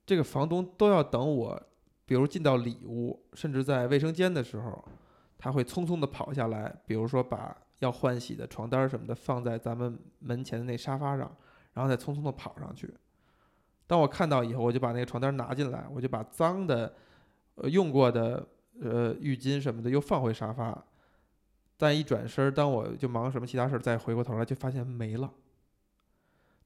这个房东都要等我比如进到里屋，甚至在卫生间的时候，他会匆匆的跑下来，比如说把要换洗的床单什么的放在咱们门前的那沙发上，然后再匆匆的跑上去。当我看到以后，我就把那个床单拿进来，我就把脏的、呃用过的呃浴巾什么的又放回沙发。但一转身，当我就忙什么其他事，再回过头来就发现没了。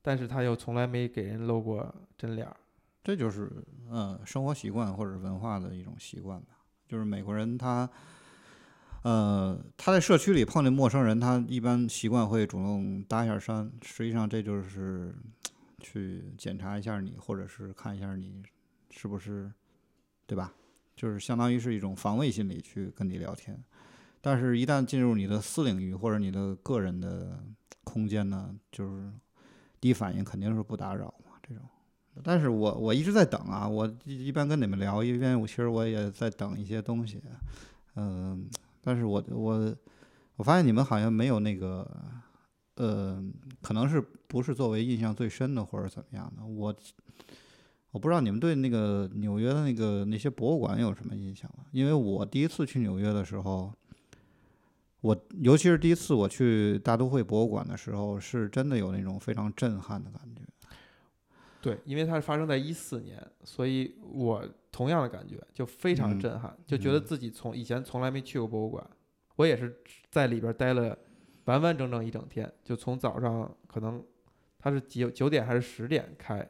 但是他又从来没给人露过真脸儿。这就是嗯生活习惯或者文化的一种习惯吧。就是美国人他，呃，他在社区里碰见陌生人，他一般习惯会主动搭一下讪。实际上这就是去检查一下你，或者是看一下你是不是，对吧？就是相当于是一种防卫心理去跟你聊天。但是，一旦进入你的私领域或者你的个人的空间呢，就是第一反应肯定是不打扰嘛，这种。但是我我一直在等啊，我一一般跟你们聊，一边我其实我也在等一些东西，嗯、但是我我我发现你们好像没有那个，呃，可能是不是作为印象最深的或者怎么样的，我我不知道你们对那个纽约的那个那些博物馆有什么印象吗？因为我第一次去纽约的时候，我尤其是第一次我去大都会博物馆的时候，是真的有那种非常震撼的感觉。对，因为它是发生在一四年，所以我同样的感觉就非常嗯震撼，就觉得嗯自己从以前从来没去过博物馆，我也是在里边待了完完整整一整天，就从早上可能它是九九点还是十点开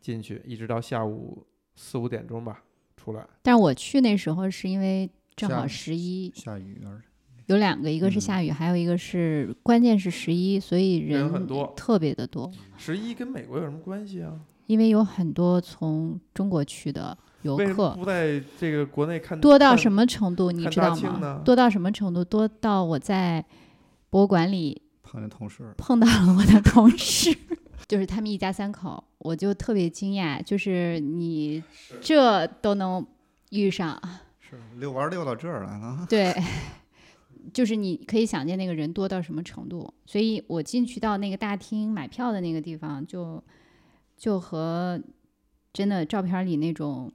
进去，一直到下午四五点钟吧出来。但是我去那时候是因为正好十一，下雨有两个，一个是嗯下雨，还有一个是关键是十一，所以人很多特别的多，十一跟美国有什么关系啊？因为有很多从中国去的游客，不在这个国内看？多到什么程度你知道吗？多到什么程度？多到我在博物馆里碰见同事，碰到了我的同事，就是他们一家三口，我就特别惊讶，就是你这都能遇上，是遛弯遛到这儿来了，<laughs> 对，就是你可以想见那个人多到什么程度。所以我进去到那个大厅买票的那个地方，就就和真的照片里那种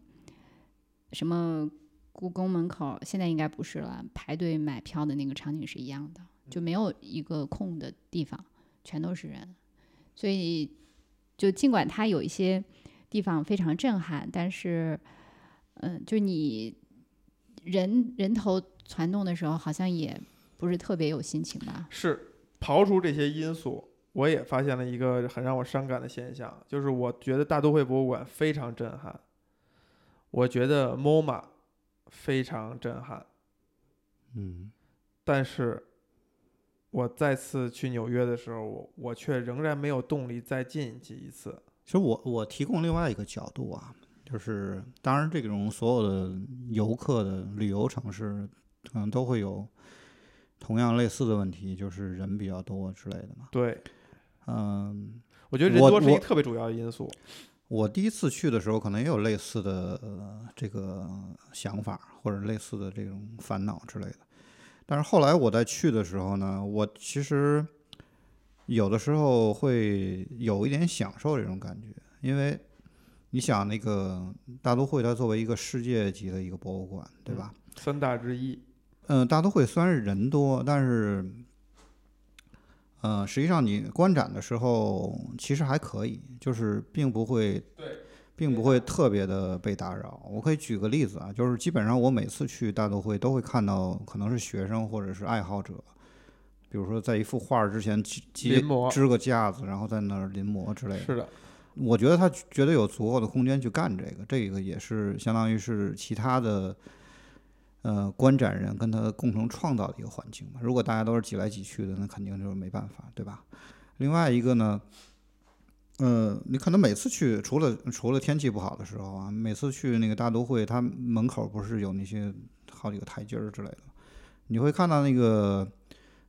什么故宫门口，现在应该不是了，排队买票的那个场景是一样的，就没有一个空的地方，全都是人。所以，就尽管它有一些地方非常震撼，但是，嗯，就你人人头攒动的时候，好像也不是特别有心情吧？是刨除这些因素，我也发现了一个很让我伤感的现象，就是我觉得大都会博物馆非常震撼，我觉得 MoMA 非常震撼，嗯，但是我再次去纽约的时候，我我却仍然没有动力再进去一次。其实我我提供另外一个角度啊，就是当然这种所有的游客的旅游城市，可能都会有同样类似的问题，就是人比较多之类的嘛。对，嗯，我觉得人多是一个特别主要的因素。我第一次去的时候，可能也有类似的、呃、这个想法，或者类似的这种烦恼之类的。但是后来我再去的时候呢，我其实有的时候会有一点享受这种感觉，因为你想，那个大都会它作为一个世界级的一个博物馆，对吧？三大之一，嗯，大都会虽然是人多，但是，呃，实际上你观展的时候其实还可以，就是并不会，并不会特别的被打扰。我可以举个例子啊，就是基本上我每次去大都会都会看到可能是学生或者是爱好者，比如说在一幅画儿之前临摹支个架子，然后在那儿临摹之类的。是的，我觉得他绝对有足够的空间去干这个，这个也是相当于是其他的呃观展人跟他共同创造的一个环境嘛。如果大家都是挤来挤去的，那肯定就是没办法，对吧？另外一个呢，呃，你可能每次去，除了除了天气不好的时候啊，每次去那个大都会，它门口不是有那些好几个台阶儿之类的，你会看到那个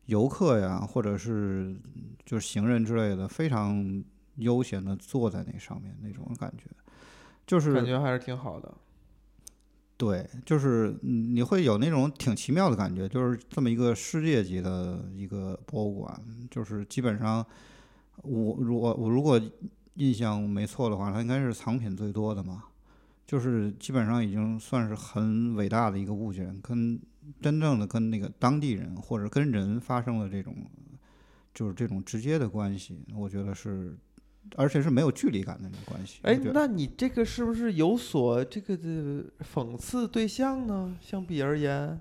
游客呀，或者是就是行人之类的，非常悠闲的坐在那上面那种感觉，就是感觉还是挺好的。对，就是嗯你会有那种挺奇妙的感觉，就是这么一个世界级的一个博物馆，就是基本上我如果我如果印象没错的话，它应该是藏品最多的嘛，就是基本上已经算是很伟大的一个物件，跟真正的跟那个当地人或者跟人发生了这种就是这种直接的关系，我觉得是。而且是没有距离感的那种关系。哎那你这个是不是有所这个的讽刺对象呢？相比而言，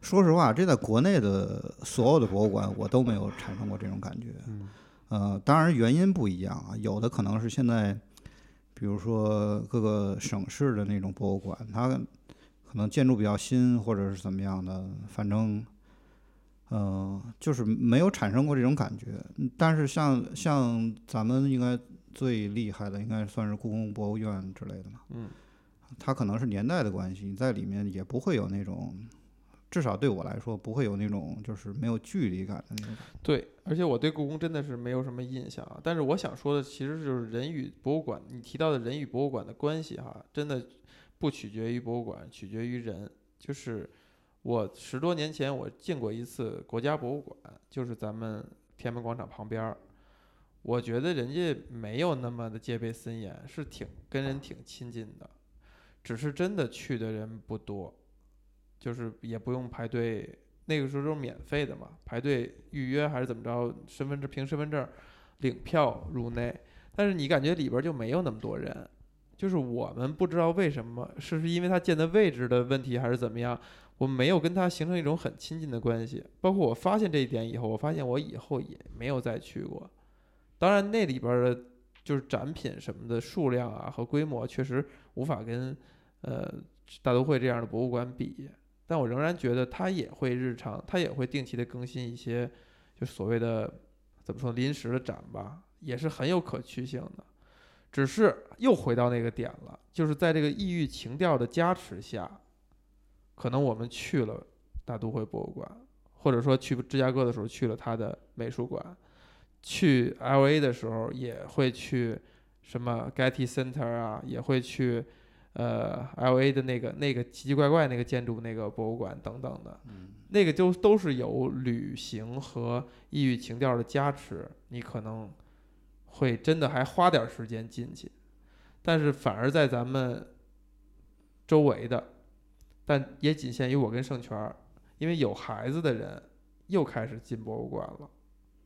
说实话，这在国内的所有的博物馆，我都没有产生过这种感觉。嗯，呃，当然原因不一样啊，有的可能是现在，比如说各个省市的那种博物馆，它可能建筑比较新，或者是怎么样的，反正，呃，就是没有产生过这种感觉。嗯但是像像咱们应该最厉害的，应该算是故宫博物院之类的嘛。嗯，它可能是年代的关系，你在里面也不会有那种，至少对我来说不会有那种就是没有距离感的那种感觉。对，而且我对故宫真的是没有什么印象啊。但是我想说的其实就是人与博物馆，你提到的人与博物馆的关系哈，真的不取决于博物馆，取决于人。就是我十多年前我进过一次国家博物馆，就是咱们天安门广场旁边儿。我觉得人家没有那么的戒备森严，是挺跟人挺亲近的，只是真的去的人不多，就是也不用排队，那个时候都是免费的嘛，排队预约还是怎么着，身份证凭身份证领票入内，但是你感觉里边就没有那么多人，就是我们不知道为什么，是是因为它建的位置的问题，还是怎么样，我没有跟它形成一种很亲近的关系。包括我发现这一点以后，我发现我以后也没有再去过。当然，那里边的就是展品什么的数量啊和规模，确实无法跟呃大都会这样的博物馆比。但我仍然觉得它也会日常，它也会定期的更新一些，就所谓的怎么说临时的展吧，也是很有可取性的。只是又回到那个点了，就是在这个异域情调的加持下，可能我们去了大都会博物馆，或者说去芝加哥的时候去了它的美术馆，去 L A 的时候也会去什么 Getty Center 啊，也会去呃 L A 的那个那个奇奇怪怪那个建筑那个博物馆等等的，那个就都是有旅行和异域情调的加持，你可能会真的还花点时间进去，但是反而在咱们周围的，但也仅限于我跟盛权，因为有孩子的人又开始进博物馆了，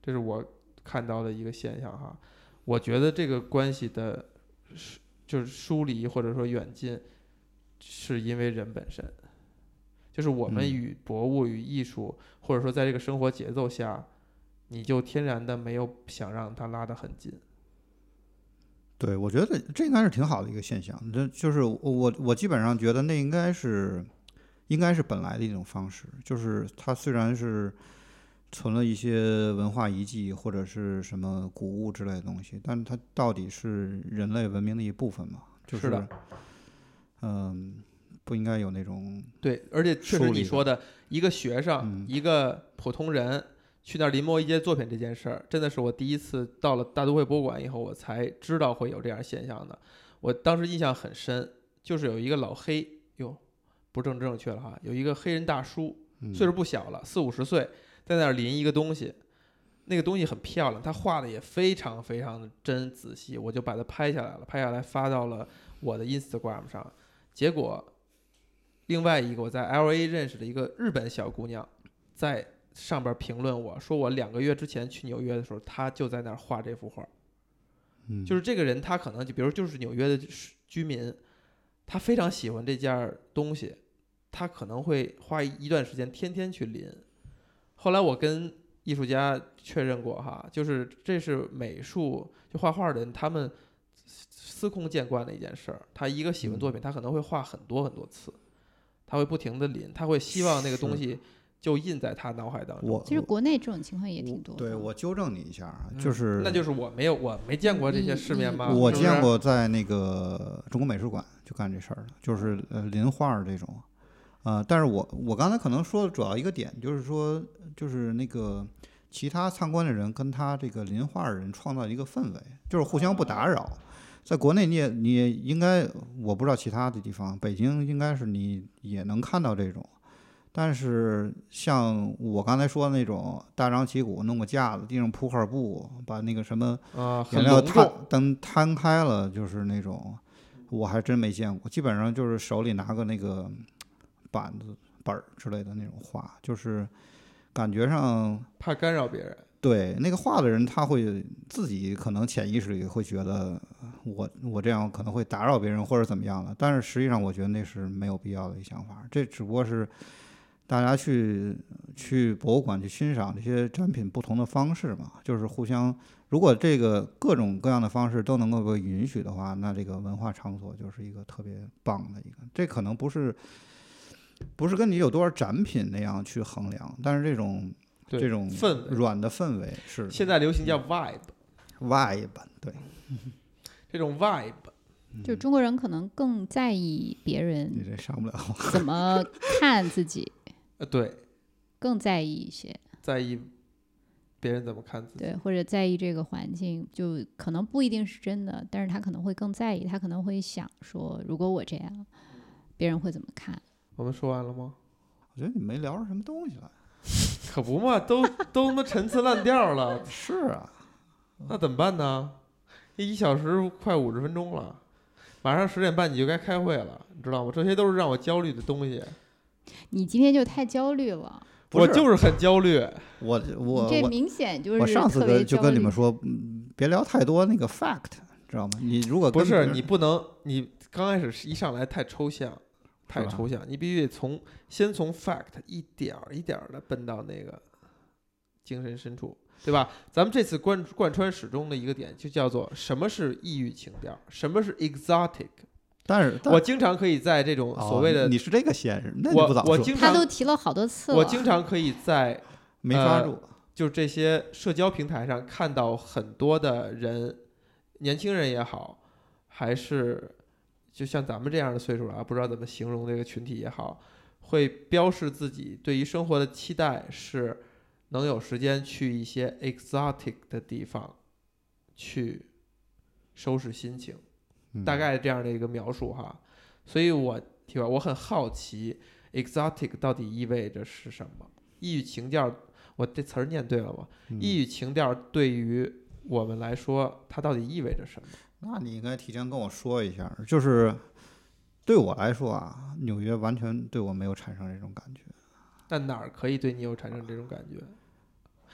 这是我看到的一个现象哈。我觉得这个关系的疏就是疏离或者说远近，是因为人本身，就是我们嗯与博物与艺术，或者说在这个生活节奏下，你就天然的没有想让它拉得很近。对，我觉得这应该是挺好的一个现象。这就是我我我基本上觉得那应该是应该是本来的一种方式，就是它虽然是存了一些文化遗迹或者是什么古物之类的东西，但它到底是人类文明的一部分嘛？就是的嗯，不应该有那种对，而且确实你说的，一个学生，嗯一个普通人去那儿临摹一件作品这件事儿，真的是我第一次到了大都会博物馆以后，我才知道会有这样现象的。我当时印象很深，就是有一个老黑，哟，不正正确了哈，有一个黑人大叔，嗯岁数不小了，四五十岁，在那儿临一个东西，那个东西很漂亮，他画的也非常非常的真仔细，我就把它拍下来了，拍下来发到了我的 Instagram 上。结果，另外一个我在 L A 认识的一个日本小姑娘，在上边评论我说，我两个月之前去纽约的时候，她就在那儿画这幅画。嗯就是这个人，他可能就比如就是纽约的居居民，他非常喜欢这件东西，他可能会花一一段时间天天去临。后来我跟艺术家确认过哈，就是这是美术就画画的人他们司空见惯的一件事儿。他一个喜欢作品，他可能会画很多很多次，他会不停的临，他会希望那个东西就印在他脑海当中。其实国内这种情况也挺多。对我纠正你一下啊，嗯就是那就是我没有我没见过这些你世面吧？我见过在那个中国美术馆就干这事儿的，就是呃临画儿这种，呃，但是我我刚才可能说的主要一个点就是说，就是那个其他参观的人跟他这个临画的人创造一个氛围，就是互相不打扰。在国内你也你也应该，我不知道其他的地方，北京应该是你也能看到这种。但是像我刚才说的那种大张旗鼓弄个架子，地上铺块布，把那个什么啊，很饮料摊。灯摊开了，就是那种，我还真没见过。基本上就是手里拿个那个板子、本儿之类的那种画，就是感觉上怕干扰别人。对那个画的人，他会自己可能潜意识里会觉得我我这样可能会打扰别人或者怎么样的，但是实际上我觉得那是没有必要的一个想法，这只不过是大家去去博物馆去欣赏这些展品不同的方式嘛，就是互相。如果这个各种各样的方式都能够被允许的话，那这个文化场所就是一个特别棒的一个。这可能不是不是跟你有多少展品那样去衡量，但是这种这种氛围软的氛围是现在流行叫 vibe，vibe，对，这种 vibe 就中国人可能更在意别人你人这上不了。怎么看自己，<laughs> 呃，对，更在意一些，在意别人怎么看自己。对，或者在意这个环境，就可能不一定是真的，但是他可能会更在意，他可能会想说，如果我这样，别人会怎么看？我们说完了吗？我觉得你没聊出什么东西来。<laughs> 可不嘛，都都他妈陈词滥调了，<laughs> 是啊，那怎么办呢？一小时快五十分钟了，马上十点半你就该开会了，你知道吗？这些都是让我焦虑的东西，你今天就太焦虑了，我就是很焦虑。我我这明显就是我上次跟就跟你们说，嗯别聊太多那个 fact，知道吗？你如果不是你不能，你刚开始一上来太抽象，太抽象，你必须得从先从 fact 一点儿一点儿的奔到那个精神深处，对吧？咱们这次贯贯穿始终的一个点就叫做什么是异域情调，什么是 exotic。但是但我经常可以在这种所谓的哦、你是这个先生，那你不我早说，我经常他都提了好多次了。我经常可以在 <laughs> 没抓住。就这些社交平台上看到很多的人，年轻人也好，还是就像咱们这样的岁数了啊，不知道怎么形容这个群体也好，会标示自己对于生活的期待是能有时间去一些 exotic 的地方去收拾心情，嗯大概这样的一个描述哈。所以我提吧，我很好奇 exotic 到底意味着是什么？异域情调，我这词儿念对了吗？嗯异域情调对于我们来说，它到底意味着什么？那你应该提前跟我说一下，就是对我来说啊，纽约完全对我没有产生这种感觉。但哪儿可以对你有产生这种感觉？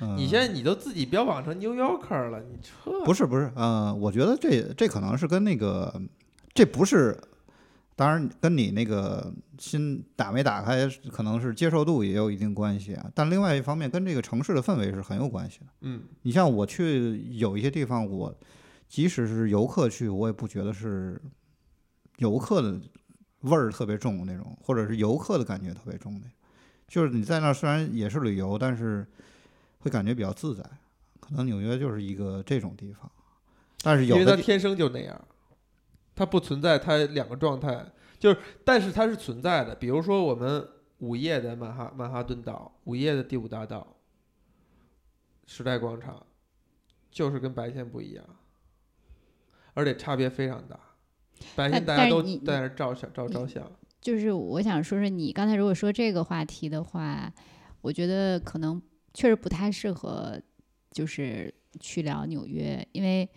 嗯、你现在你都自己标榜成 New Yorker 了，你这不是不是，呃，我觉得这这可能是跟那个，这不是，当然跟你那个心打没打开，可能是接受度也有一定关系啊。但另外一方面，跟这个城市的氛围是很有关系的。嗯你像我去有一些地方，我即使是游客去，我也不觉得是游客的味儿特别重那种，或者是游客的感觉特别重的。就是你在那儿虽然也是旅游，但是会感觉比较自在。可能纽约就是一个这种地方，但是因有的地为它天生就那样，它不存在它两个状态，就是但是它是存在的。比如说我们午夜的曼哈曼哈顿岛，午夜的第五大道，时代广场，就是跟白天不一样，而且差别非常大。白天但大家都在那儿照相照照相，就是我想说说你刚才如果说这个话题的话，我觉得可能确实不太适合，就是去聊纽约，因为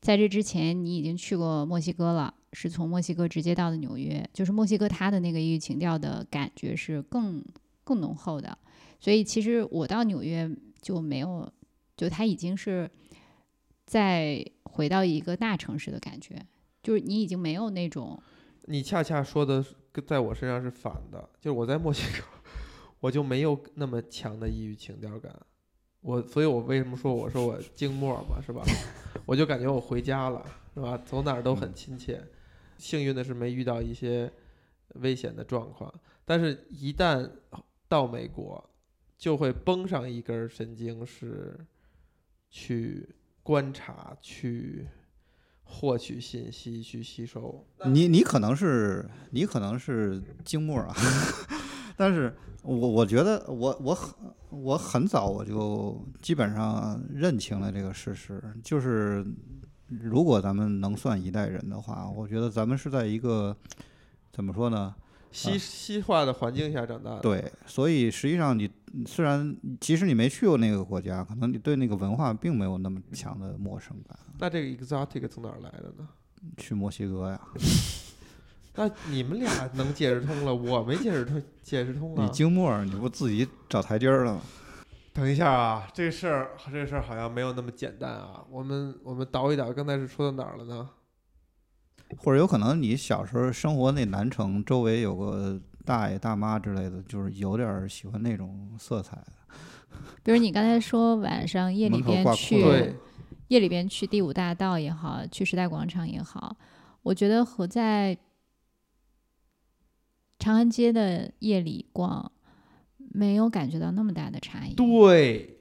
在这之前你已经去过墨西哥了，是从墨西哥直接到的纽约，就是墨西哥它的那个异域情调的感觉是更更浓厚的，所以其实我到纽约就没有，就它已经是再回到一个大城市的感觉，就是你已经没有那种。你恰恰说的跟在我身上是反的，就是我在墨西哥，<laughs> 我就没有那么强的抑郁情调感。我，所以我为什么说我说我静默嘛，是吧？<laughs> 我就感觉我回家了，是吧？走哪儿都很亲切。幸运的是没遇到一些危险的状况，但是一旦到美国，就会绷上一根神经，是去观察、去获取信息、去吸收。你你可能是你可能是静默啊，<laughs> 但是我我觉得我我很我很早我就基本上认清了这个事实，就是如果咱们能算一代人的话，我觉得咱们是在一个怎么说呢？西西化的环境下长大的，对，所以实际上你虽然即使你没去过那个国家，可能你对那个文化并没有那么强的陌生感。那这个 exotic 从哪儿来的呢？去墨西哥呀，<laughs> 那你们俩能解释通了，<laughs> 我没解释通，解释通你啊。静默，你不自己找台阶儿了吗？等一下啊，这个事儿，这个事儿好像没有那么简单啊。我们我们倒一倒，刚才是说到哪儿了呢？或者有可能你小时候生活那南城周围有个大爷大妈之类的，就是有点儿喜欢那种色彩的。比如你刚才说晚上夜里边去，夜里边去第五大道也好，去时代广场也好，我觉得和在长安街的夜里逛没有感觉到那么大的差异。对，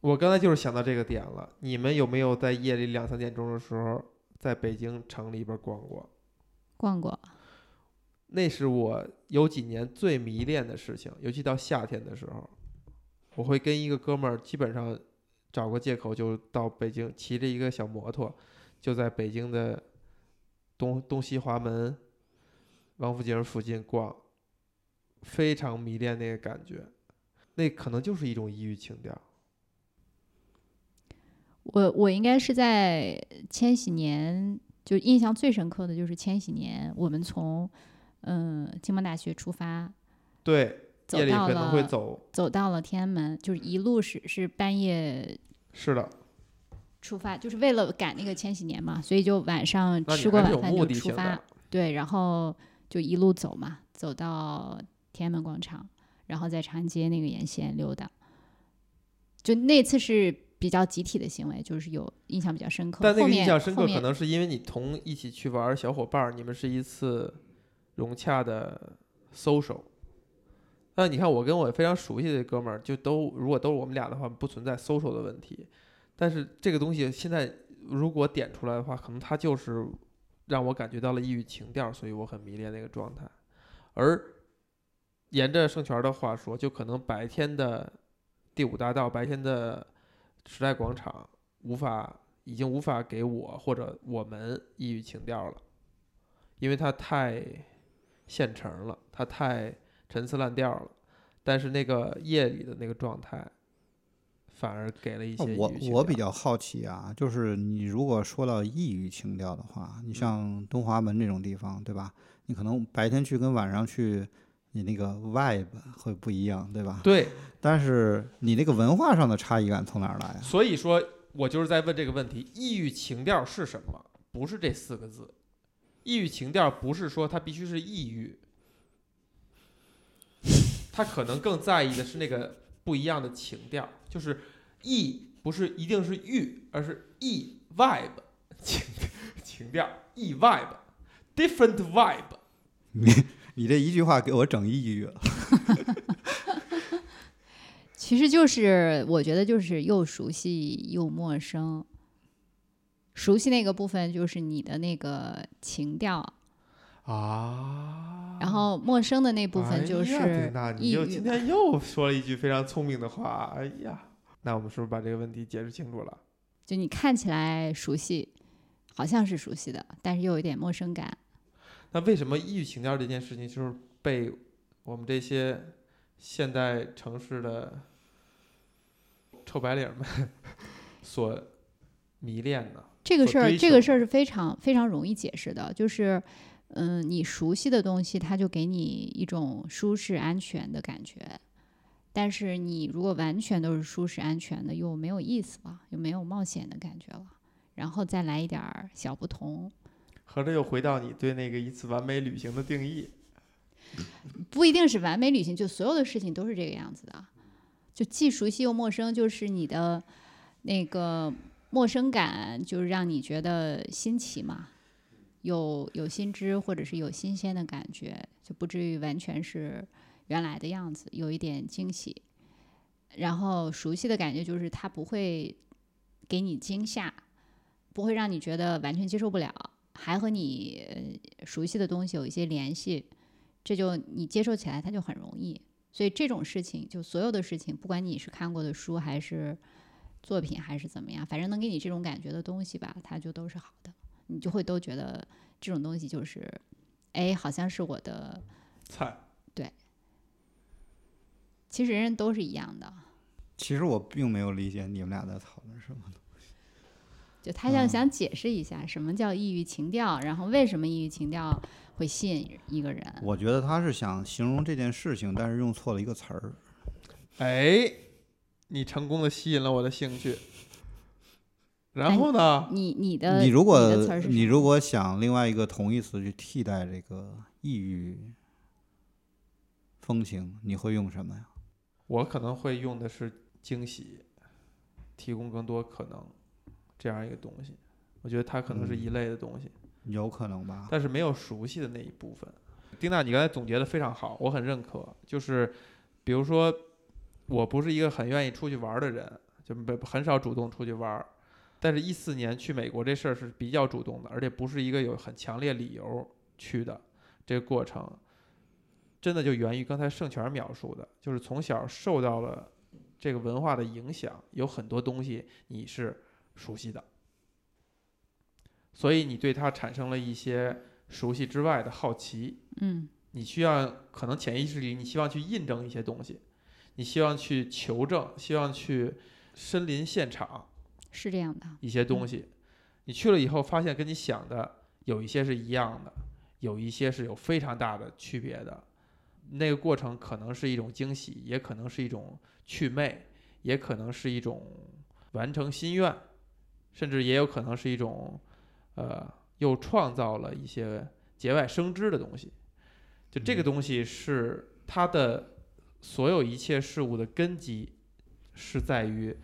我刚才就是想到这个点了。你们有没有在夜里两三点钟的时候，在北京城里边逛过？逛过，那是我有几年最迷恋的事情，尤其到夏天的时候，我会跟一个哥们儿，基本上找个借口就到北京，骑着一个小摩托，就在北京的东东西华门、王府井附近逛，非常迷恋那个感觉，那可能就是一种异域情调。我我应该是在千禧年，就印象最深刻的就是千禧年，我们从嗯经贸大学出发，对，走夜里到可能会了走，走到了天安门，就是一路是是半夜是的，出发，就是为了赶那个千禧年嘛，所以就晚上吃过晚饭就出发。对，然后就一路走嘛，走到天安门广场，然后在长安街那个沿线溜达。就那次是比较集体的行为，就是有印象比较深刻。但那个印象深刻，可能是因为你同一起去玩儿小伙伴儿，你们是一次融洽的 social。那你看，我跟我非常熟悉的哥们儿，就都如果都是我们俩的话，不存在 social 的问题。但是这个东西现在如果点出来的话，可能它就是让我感觉到了异域情调，所以我很迷恋那个状态。而沿着盛权的话说，就可能白天的第五大道白天的时代广场无法，已经无法给我或者我们异域情调了，因为它太现成了，它太陈词滥调了。但是那个夜里的那个状态，反而给了一些我我比较好奇啊，就是你如果说到异域情调的话，你像东华门这种地方，对吧？你可能白天去跟晚上去，你那个 vibe 会不一样，对吧？对，但是你那个文化上的差异感从哪儿来啊？所以说我就是在问这个问题：异域情调是什么？不是这四个字。异域情调不是说它必须是异域，他可能更在意的是那个不一样的情调，就是异不是一定是域，而是异 vibe <laughs> 情情调，异 vibe different vibe。<laughs> 你这一句话给我整抑郁了。<laughs> <laughs> 其实就是我觉得就是又熟悉又陌生。熟悉那个部分就是你的那个情调，啊，然后陌生的那部分就是你抑又今天又说了一句非常聪明的话，哎呀，那我们是不是把这个问题解释清楚了？就你看起来熟悉，好像是熟悉的，但是又有点陌生感。那为什么异域情调这件事情就是被我们这些现代城市的臭白领们 <laughs> 所迷恋呢？这个事儿，这个事儿是非常非常容易解释的，就是，嗯，你熟悉的东西，它就给你一种舒适安全的感觉。但是你如果完全都是舒适安全的，又没有意思了，又没有冒险的感觉了。然后再来一点儿小不同，合着又回到你对那个一次完美旅行的定义。不一定是完美旅行，就所有的事情都是这个样子的。就既熟悉又陌生，就是你的那个陌生感，就是让你觉得新奇嘛，有有新知或者是有新鲜的感觉，就不至于完全是原来的样子，有一点惊喜。然后熟悉的感觉就是它不会给你惊吓，不会让你觉得完全接受不了，还和你呃熟悉的东西有一些联系，这就你接受起来它就很容易。所以这种事情，就所有的事情，不管你是看过的书还是作品还是怎么样，反正能给你这种感觉的东西吧，它就都是好的，你就会都觉得这种东西就是，哎，好像是我的。菜对其实人人都是一样的，其实我并没有理解你们俩在讨论什么。就他要想解释一下什么叫异域情调，然后为什么异域情调会吸引一个人。我觉得他是想形容这件事情，但是用错了一个词儿。哎，你成功的吸引了我的兴趣。然后呢？你你的你如果你如果想另外一个同义词去替代这个异域风情，你会用什么呀？我可能会用的是惊喜，提供更多可能这样一个东西。我觉得它可能是一类的东西，有可能吧？但是没有熟悉的那一部分。丁娜，你刚才总结的非常好，我很认可。就是比如说，我不是一个很愿意出去玩的人，就不很少主动出去玩。但是，一四年去美国这事儿是比较主动的，而且不是一个有很强烈理由去的。这个过程，真的就源于刚才盛权描述的，就是从小受到了这个文化的影响，有很多东西你是熟悉的，所以你对它产生了一些熟悉之外的好奇。嗯你需要可能潜意识里你希望去印证一些东西，你希望去求证，希望去身临现场是这样的，一些东西。你去了以后，发现跟你想的有一些是一样的，有一些是有非常大的区别的。那个过程可能是一种惊喜，也可能是一种祛魅，也可能是一种完成心愿，甚至也有可能是一种呃又创造了一些节外生枝的东西。就这个东西是它的所有一切事物的根基，是在于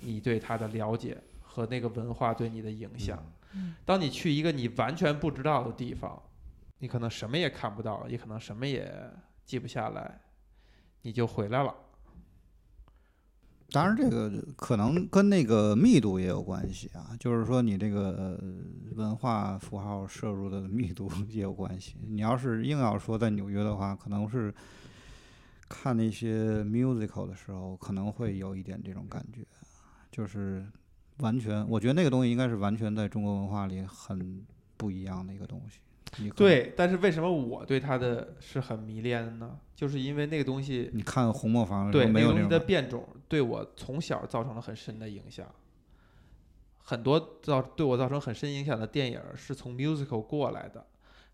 你对它的了解和那个文化对你的影响。嗯当你去一个你完全不知道的地方，你可能什么也看不到，也可能什么也记不下来，你就回来了。当然，这个可能跟那个密度也有关系啊，就是说你这个文化符号摄入的密度 <laughs> 也有关系。你要是硬要说在纽约的话，可能是看那些 musical 的时候，可能会有一点这种感觉，就是完全，我觉得那个东西应该是完全在中国文化里很不一样的一个东西。对，但是为什么我对它的是很迷恋的呢？就是因为那个东西，你看红磨坊对候没那个东西的有那种感觉，变种，对我从小造成了很深的影响。很多造对我造成很深影响的电影是从 musical 过来的。《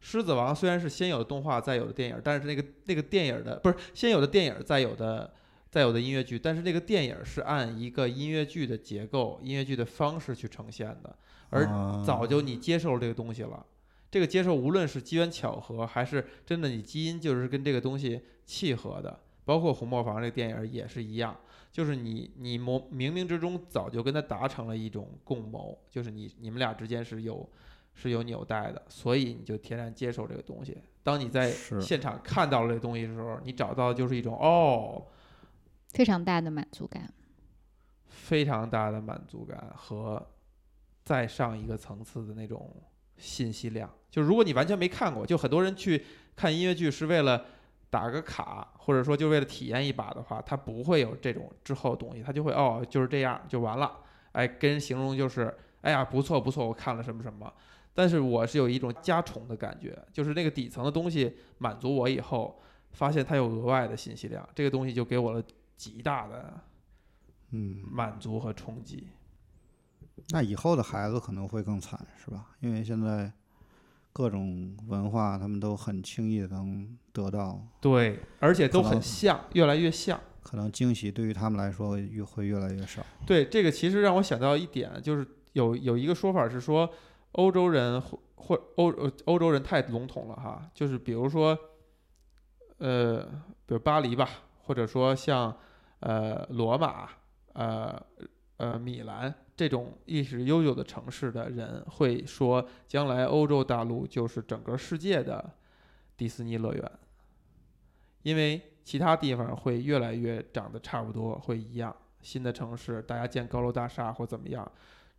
狮子王》虽然是先有的动画，再有的电影，但是那个那个电影的不是先有的电影，再有的再有的音乐剧，但是那个电影是按一个音乐剧的结构、音乐剧的方式去呈现的，而啊早就你接受了这个东西了。这个接受无论是机缘巧合，还是真的你基因就是跟这个东西契合的，包括《红磨坊》这个电影也是一样，就是你你谋冥冥之中早就跟他达成了一种共谋，就是你你们俩之间是有是有纽带的，所以你就天然接受这个东西。当你在现场看到了这东西的时候，你找到的就是一种哦，非常大的满足感。非常大的满足感和再上一个层次的那种信息量。就如果你完全没看过，就很多人去看音乐剧是为了打个卡，或者说就为了体验一把的话，他不会有这种之后的东西，他就会哦就是这样就完了。哎，跟人形容就是哎呀不错不错，我看了什么什么。但是我是有一种加重的感觉，就是那个底层的东西满足我以后，发现它有额外的信息量，这个东西就给我了极大的嗯，满足和冲击。那以后的孩子可能会更惨，是吧？因为现在各种文化他们都很轻易的能得到，对，而且都很像，越来越像。可能惊喜对于他们来说越会越来越少。对，这个其实让我想到一点，就是有有一个说法是说，欧洲人或或欧呃欧洲人太笼统了哈，就是比如说，呃，比如巴黎吧，或者说像呃罗马、呃呃米兰这种历史悠久的城市的人会说，将来欧洲大陆就是整个世界的迪士尼乐园，因为其他地方会越来越长得差不多，会一样。新的城市，大家建高楼大厦或怎么样，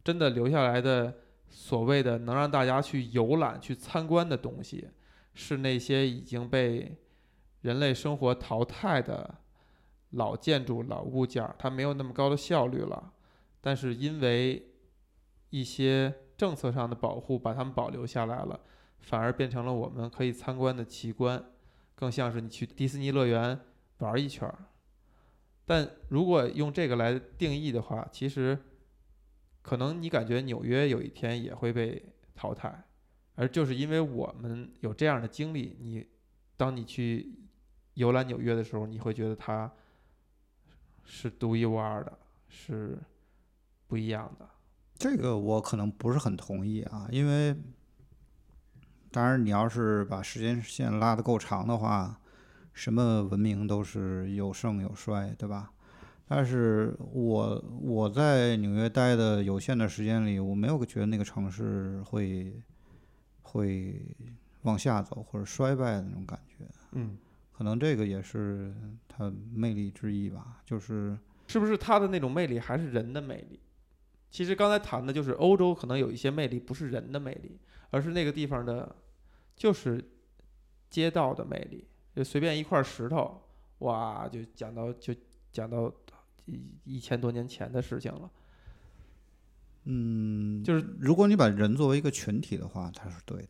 真的留下来的所谓的能让大家去游览、去参观的东西，是那些已经被人类生活淘汰的老建筑、老物件，它没有那么高的效率了。但是因为一些政策上的保护，把它们保留下来了，反而变成了我们可以参观的奇观，更像是你去迪士尼乐园玩一圈儿。但如果用这个来定义的话，其实可能你感觉纽约有一天也会被淘汰，而就是因为我们有这样的经历，你当你去游览纽约的时候，你会觉得它是独一无二的，是不一样的。这个我可能不是很同意啊，因为当然你要是把时间线拉得够长的话，什么文明都是有盛有衰，对吧？但是我我在纽约待的有限的时间里，我没有觉得那个城市会会往下走或者衰败的那种感觉。嗯，可能这个也是它魅力之一吧，就是是不是它的那种魅力还是人的魅力？其实刚才谈的就是欧洲可能有一些魅力不是人的魅力，而是那个地方的，就是街道的魅力。就随便一块石头，哇，就讲到就讲到一一千多年前的事情了。嗯，就是如果你把人作为一个群体的话，它是对的。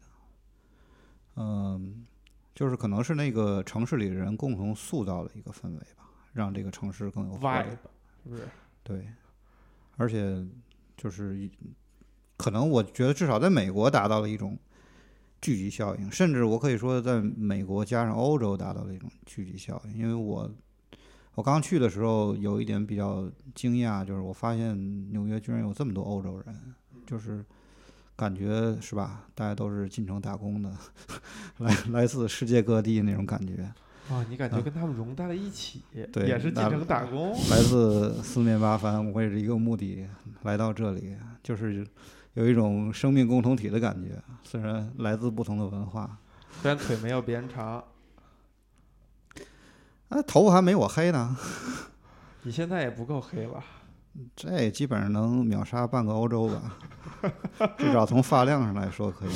嗯，就是可能是那个城市里的人共同塑造的一个氛围吧，让这个城市更有 vibe 是不是？对，而且就是一可能我觉得至少在美国达到了一种聚集效应，甚至我可以说在美国加上欧洲达到了一种聚集效应。因为我我刚去的时候有一点比较惊讶，就是我发现纽约居然有这么多欧洲人，就是感觉是吧？大家都是进城打工的，<laughs> 来来自世界各地那种感觉。啊，你感觉啊跟他们融在了一起，对也是进城打工。来自四面八方，我也是一个目的来到这里，就是有一种生命共同体的感觉。虽然来自不同的文化，虽然腿没有别人长，<laughs> 啊，头发还没我黑呢，你现在也不够黑吧。这基本上能秒杀半个欧洲吧，至少从发量上来说可以。